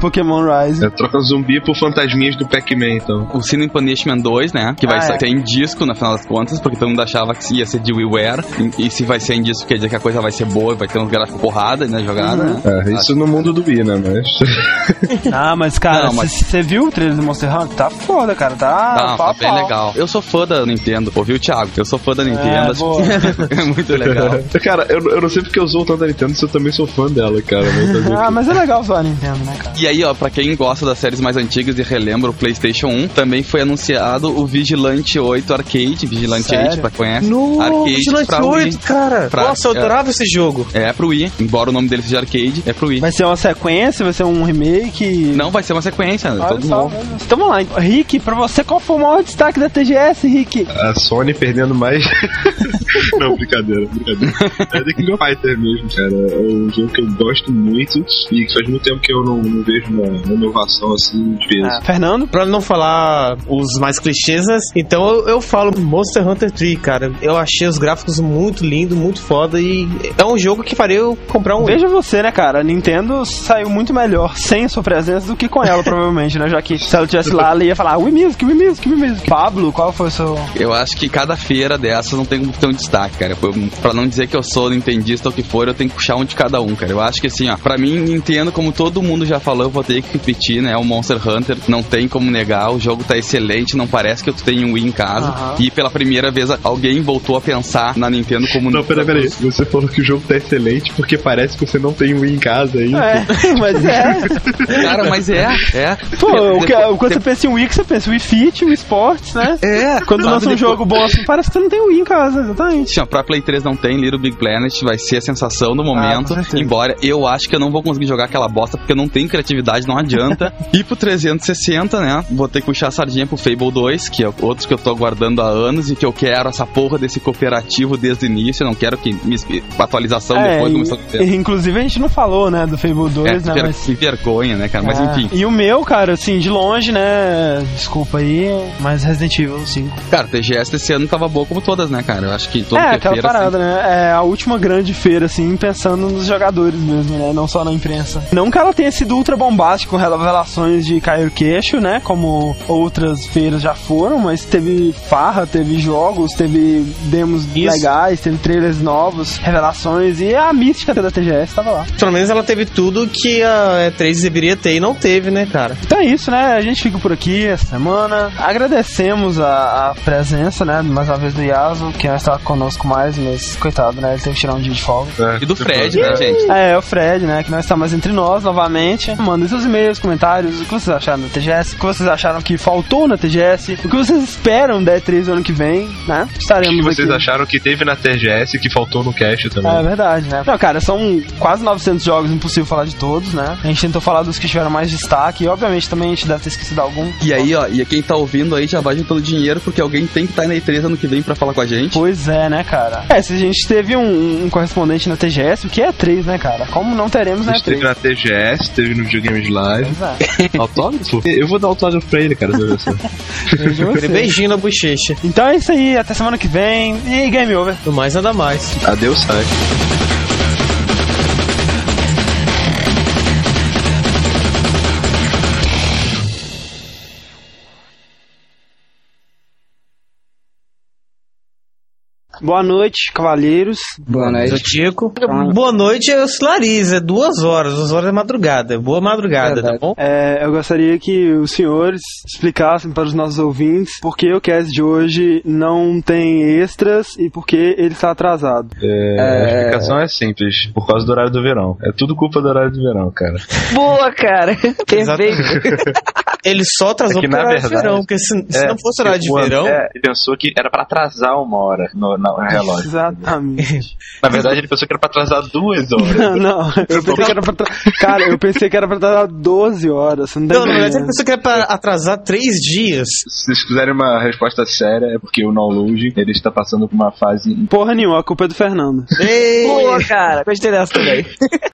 Pokémon Rising. É, troca zumbi por fantasminhas do Pac-Man, então. o Sin Punishment 2, né? Que vai Ah, ser é. em disco, na final das contas, porque todo mundo achava que ia ser de WiiWare. E, e se vai ser em disco, quer dizer que a coisa vai ser boa, vai ter uns gráficos porrada, né? Jogada, Uhum. né? É, isso no mundo do Wii, né? Mas. Ah, mas cara, Não, mas- você viu o trailer do Monster Hunter? Tá foda, cara. Tá, Tá, pau tá bem pau. legal. Eu sou fã da Nintendo, ouviu, Thiago? Eu sou fã da Nintendo. É, acho boa. que é muito legal. cara, eu, eu não sei porque eu sou tanto da Nintendo, se eu também sou fã dela, cara. Ah, mas é legal zoar a Nintendo, né, cara? E aí, ó, pra quem gosta das séries mais antigas e relembra o PlayStation 1, também foi anunciado o Vigilante 8 Arcade, Vigilante Sério? 8, pra quem conhece. No Arcade Vigilante pra Wii. 8, cara. Pra- Nossa, eu é. adorava esse jogo. É, pro Wii, em embora o nome dele seja arcade, é pro Wii. Vai ser uma sequência, vai ser um remake? Não vai ser uma sequência, Olha todo só, novo. Então vamos lá. Rick, pra você, qual foi o maior destaque da TGS, Rick? A Sony perdendo mais. não, brincadeira, brincadeira. É The King of Fighter mesmo, cara. É um jogo que eu gosto muito e que faz muito tempo que eu não, não vejo uma, uma inovação assim de peso. Ah, Fernando? Pra não falar os mais clichês, então eu, eu falo Monster Hunter 3, cara. Eu achei os gráficos muito lindo, muito foda e é um jogo que faria eu comprar um. Veja você, né, cara? A Nintendo saiu muito melhor sem a sua presença do que com ela, provavelmente, né? Já que se ela tivesse lá, ela ia falar Wii Music, Wii Music, Wii Music. Pablo, qual foi o seu... Eu acho que cada feira dessas não tem como ter um destaque, cara. Pra- não dizer que eu sou nintendista ou o que for, eu tenho que puxar um de cada um, cara. Eu acho que assim, ó, pra mim, Nintendo, como todo mundo já falou, eu vou ter que repetir, né? O Monster Hunter, não tem como negar, o jogo tá excelente, não parece que eu tenho um Wii em casa. E pela primeira vez alguém voltou a pensar na Nintendo como Não, peraí, peraí. Você falou que o jogo tá excelente porque parece que você não tem um Wii em casa aí. É, mas é. Cara, mas é, é. Pô, o que, Depois- quando você pensa em Wii, que você pensa Wii Fit, Wii Sports, né? É, Quando sabe, lança um depois- jogo bom assim, parece que você não tem Wii em casa, exatamente. Ó, pra Play 3 não tem, Little Big Planet vai ser a sensação do momento. com certeza. embora eu acho que eu não vou conseguir jogar aquela bosta porque eu não tenho criatividade, não adianta. e pro 360, né? Vou ter que puxar a sardinha pro Fable 2, que é outro que eu tô aguardando há anos e que eu quero essa porra desse cooperativo desde o início. Eu não quero que me atualização É, depois e- começou a ter. e, inclusive a gente não falou, né, do Fable 2, É, né, ver- mas... que vergonha, né, cara? Mas É. enfim. E o meu, cara, assim, de longe, né? Desculpa aí, mas Resident Evil 5. Cara, TGS desse ano tava boa como todas, né, cara? Eu acho que todo é, que é aquela feira, parada, né? É a última grande feira, assim, pensando nos jogadores mesmo, né? Não só na imprensa. Não que ela tenha sido ultra bombástica com revelações de cair o queixo, né? Como outras feiras já foram, mas teve farra, teve jogos, teve demos Isso. legais, teve trailers novos, revelações e a mística da TGS tava lá. Pelo menos ela teve tudo que a E3 deveria ter e não teve, né, cara? Então é isso, né? A gente fica por aqui essa semana. Agradecemos a, a presença, né? Mais uma vez do Yaso, que não está conosco mais, mas coitado, né? Ele teve que tirar um dia de folga. É, E do Fred, né, gente? É, o Fred, né? Que não está mais entre nós novamente. Mandem seus e-mails, comentários, o que vocês acharam da TGS, o que vocês acharam que faltou na TGS, o que vocês esperam da E3 ano que vem, né? O que Estaremos vocês aqui. acharam que teve na TGS e que faltou no cast também? É verdade, né? Não, cara, são quase 900 jogos, impossível falar de todos, né? A gente tentou falar dos que tiveram mais destaque e, obviamente, também a gente deve ter esquecido algum. E aí, ó, e quem tá ouvindo aí já vai juntando dinheiro, porque alguém tem que estar na E3 ano que vem pra falar com a gente. Pois é, né, cara? É, se a gente teve um, um correspondente na TGS, o que é 3, né, cara? Como não teremos A na gente teve E3? na TGS, teve no Videogames Live. Pois é. Autógrafo? Eu vou dar autógrafo pra ele, cara. Beijinho na bochecha. Então é isso aí, até semana que vem e game over. Do mais nada mais. Adeus, sai. Boa noite, cavalheiros. Boa noite. Tico. Boa noite, eu sou Larissa. É duas horas, duas horas da madrugada. Boa madrugada, Verdade. tá bom? É, eu gostaria que os senhores explicassem para os nossos ouvintes por que o cast de hoje não tem extras e por que ele está atrasado. É, A explicação é simples, por causa do horário do verão. É tudo culpa do horário do verão, cara. Boa, cara. Perfeito. Ele só atrasou É que, pro na verdade, verão, porque se, se É, não fosse horário de o verão... André pensou que era pra atrasar uma hora no, no relógio. Exatamente. Na verdade, ele pensou que era pra atrasar duas horas. Não, não, eu pensei que era pra tra... Cara, eu pensei que era pra atrasar 12 horas. Você não tá Não, na verdade, ele pensou que era pra atrasar três dias. Se vocês quiserem uma resposta séria, é porque o Knowledge, ele está passando por uma fase Porra nenhuma, a culpa é do Fernando. Ei! Boa, cara. Gostei dessa também.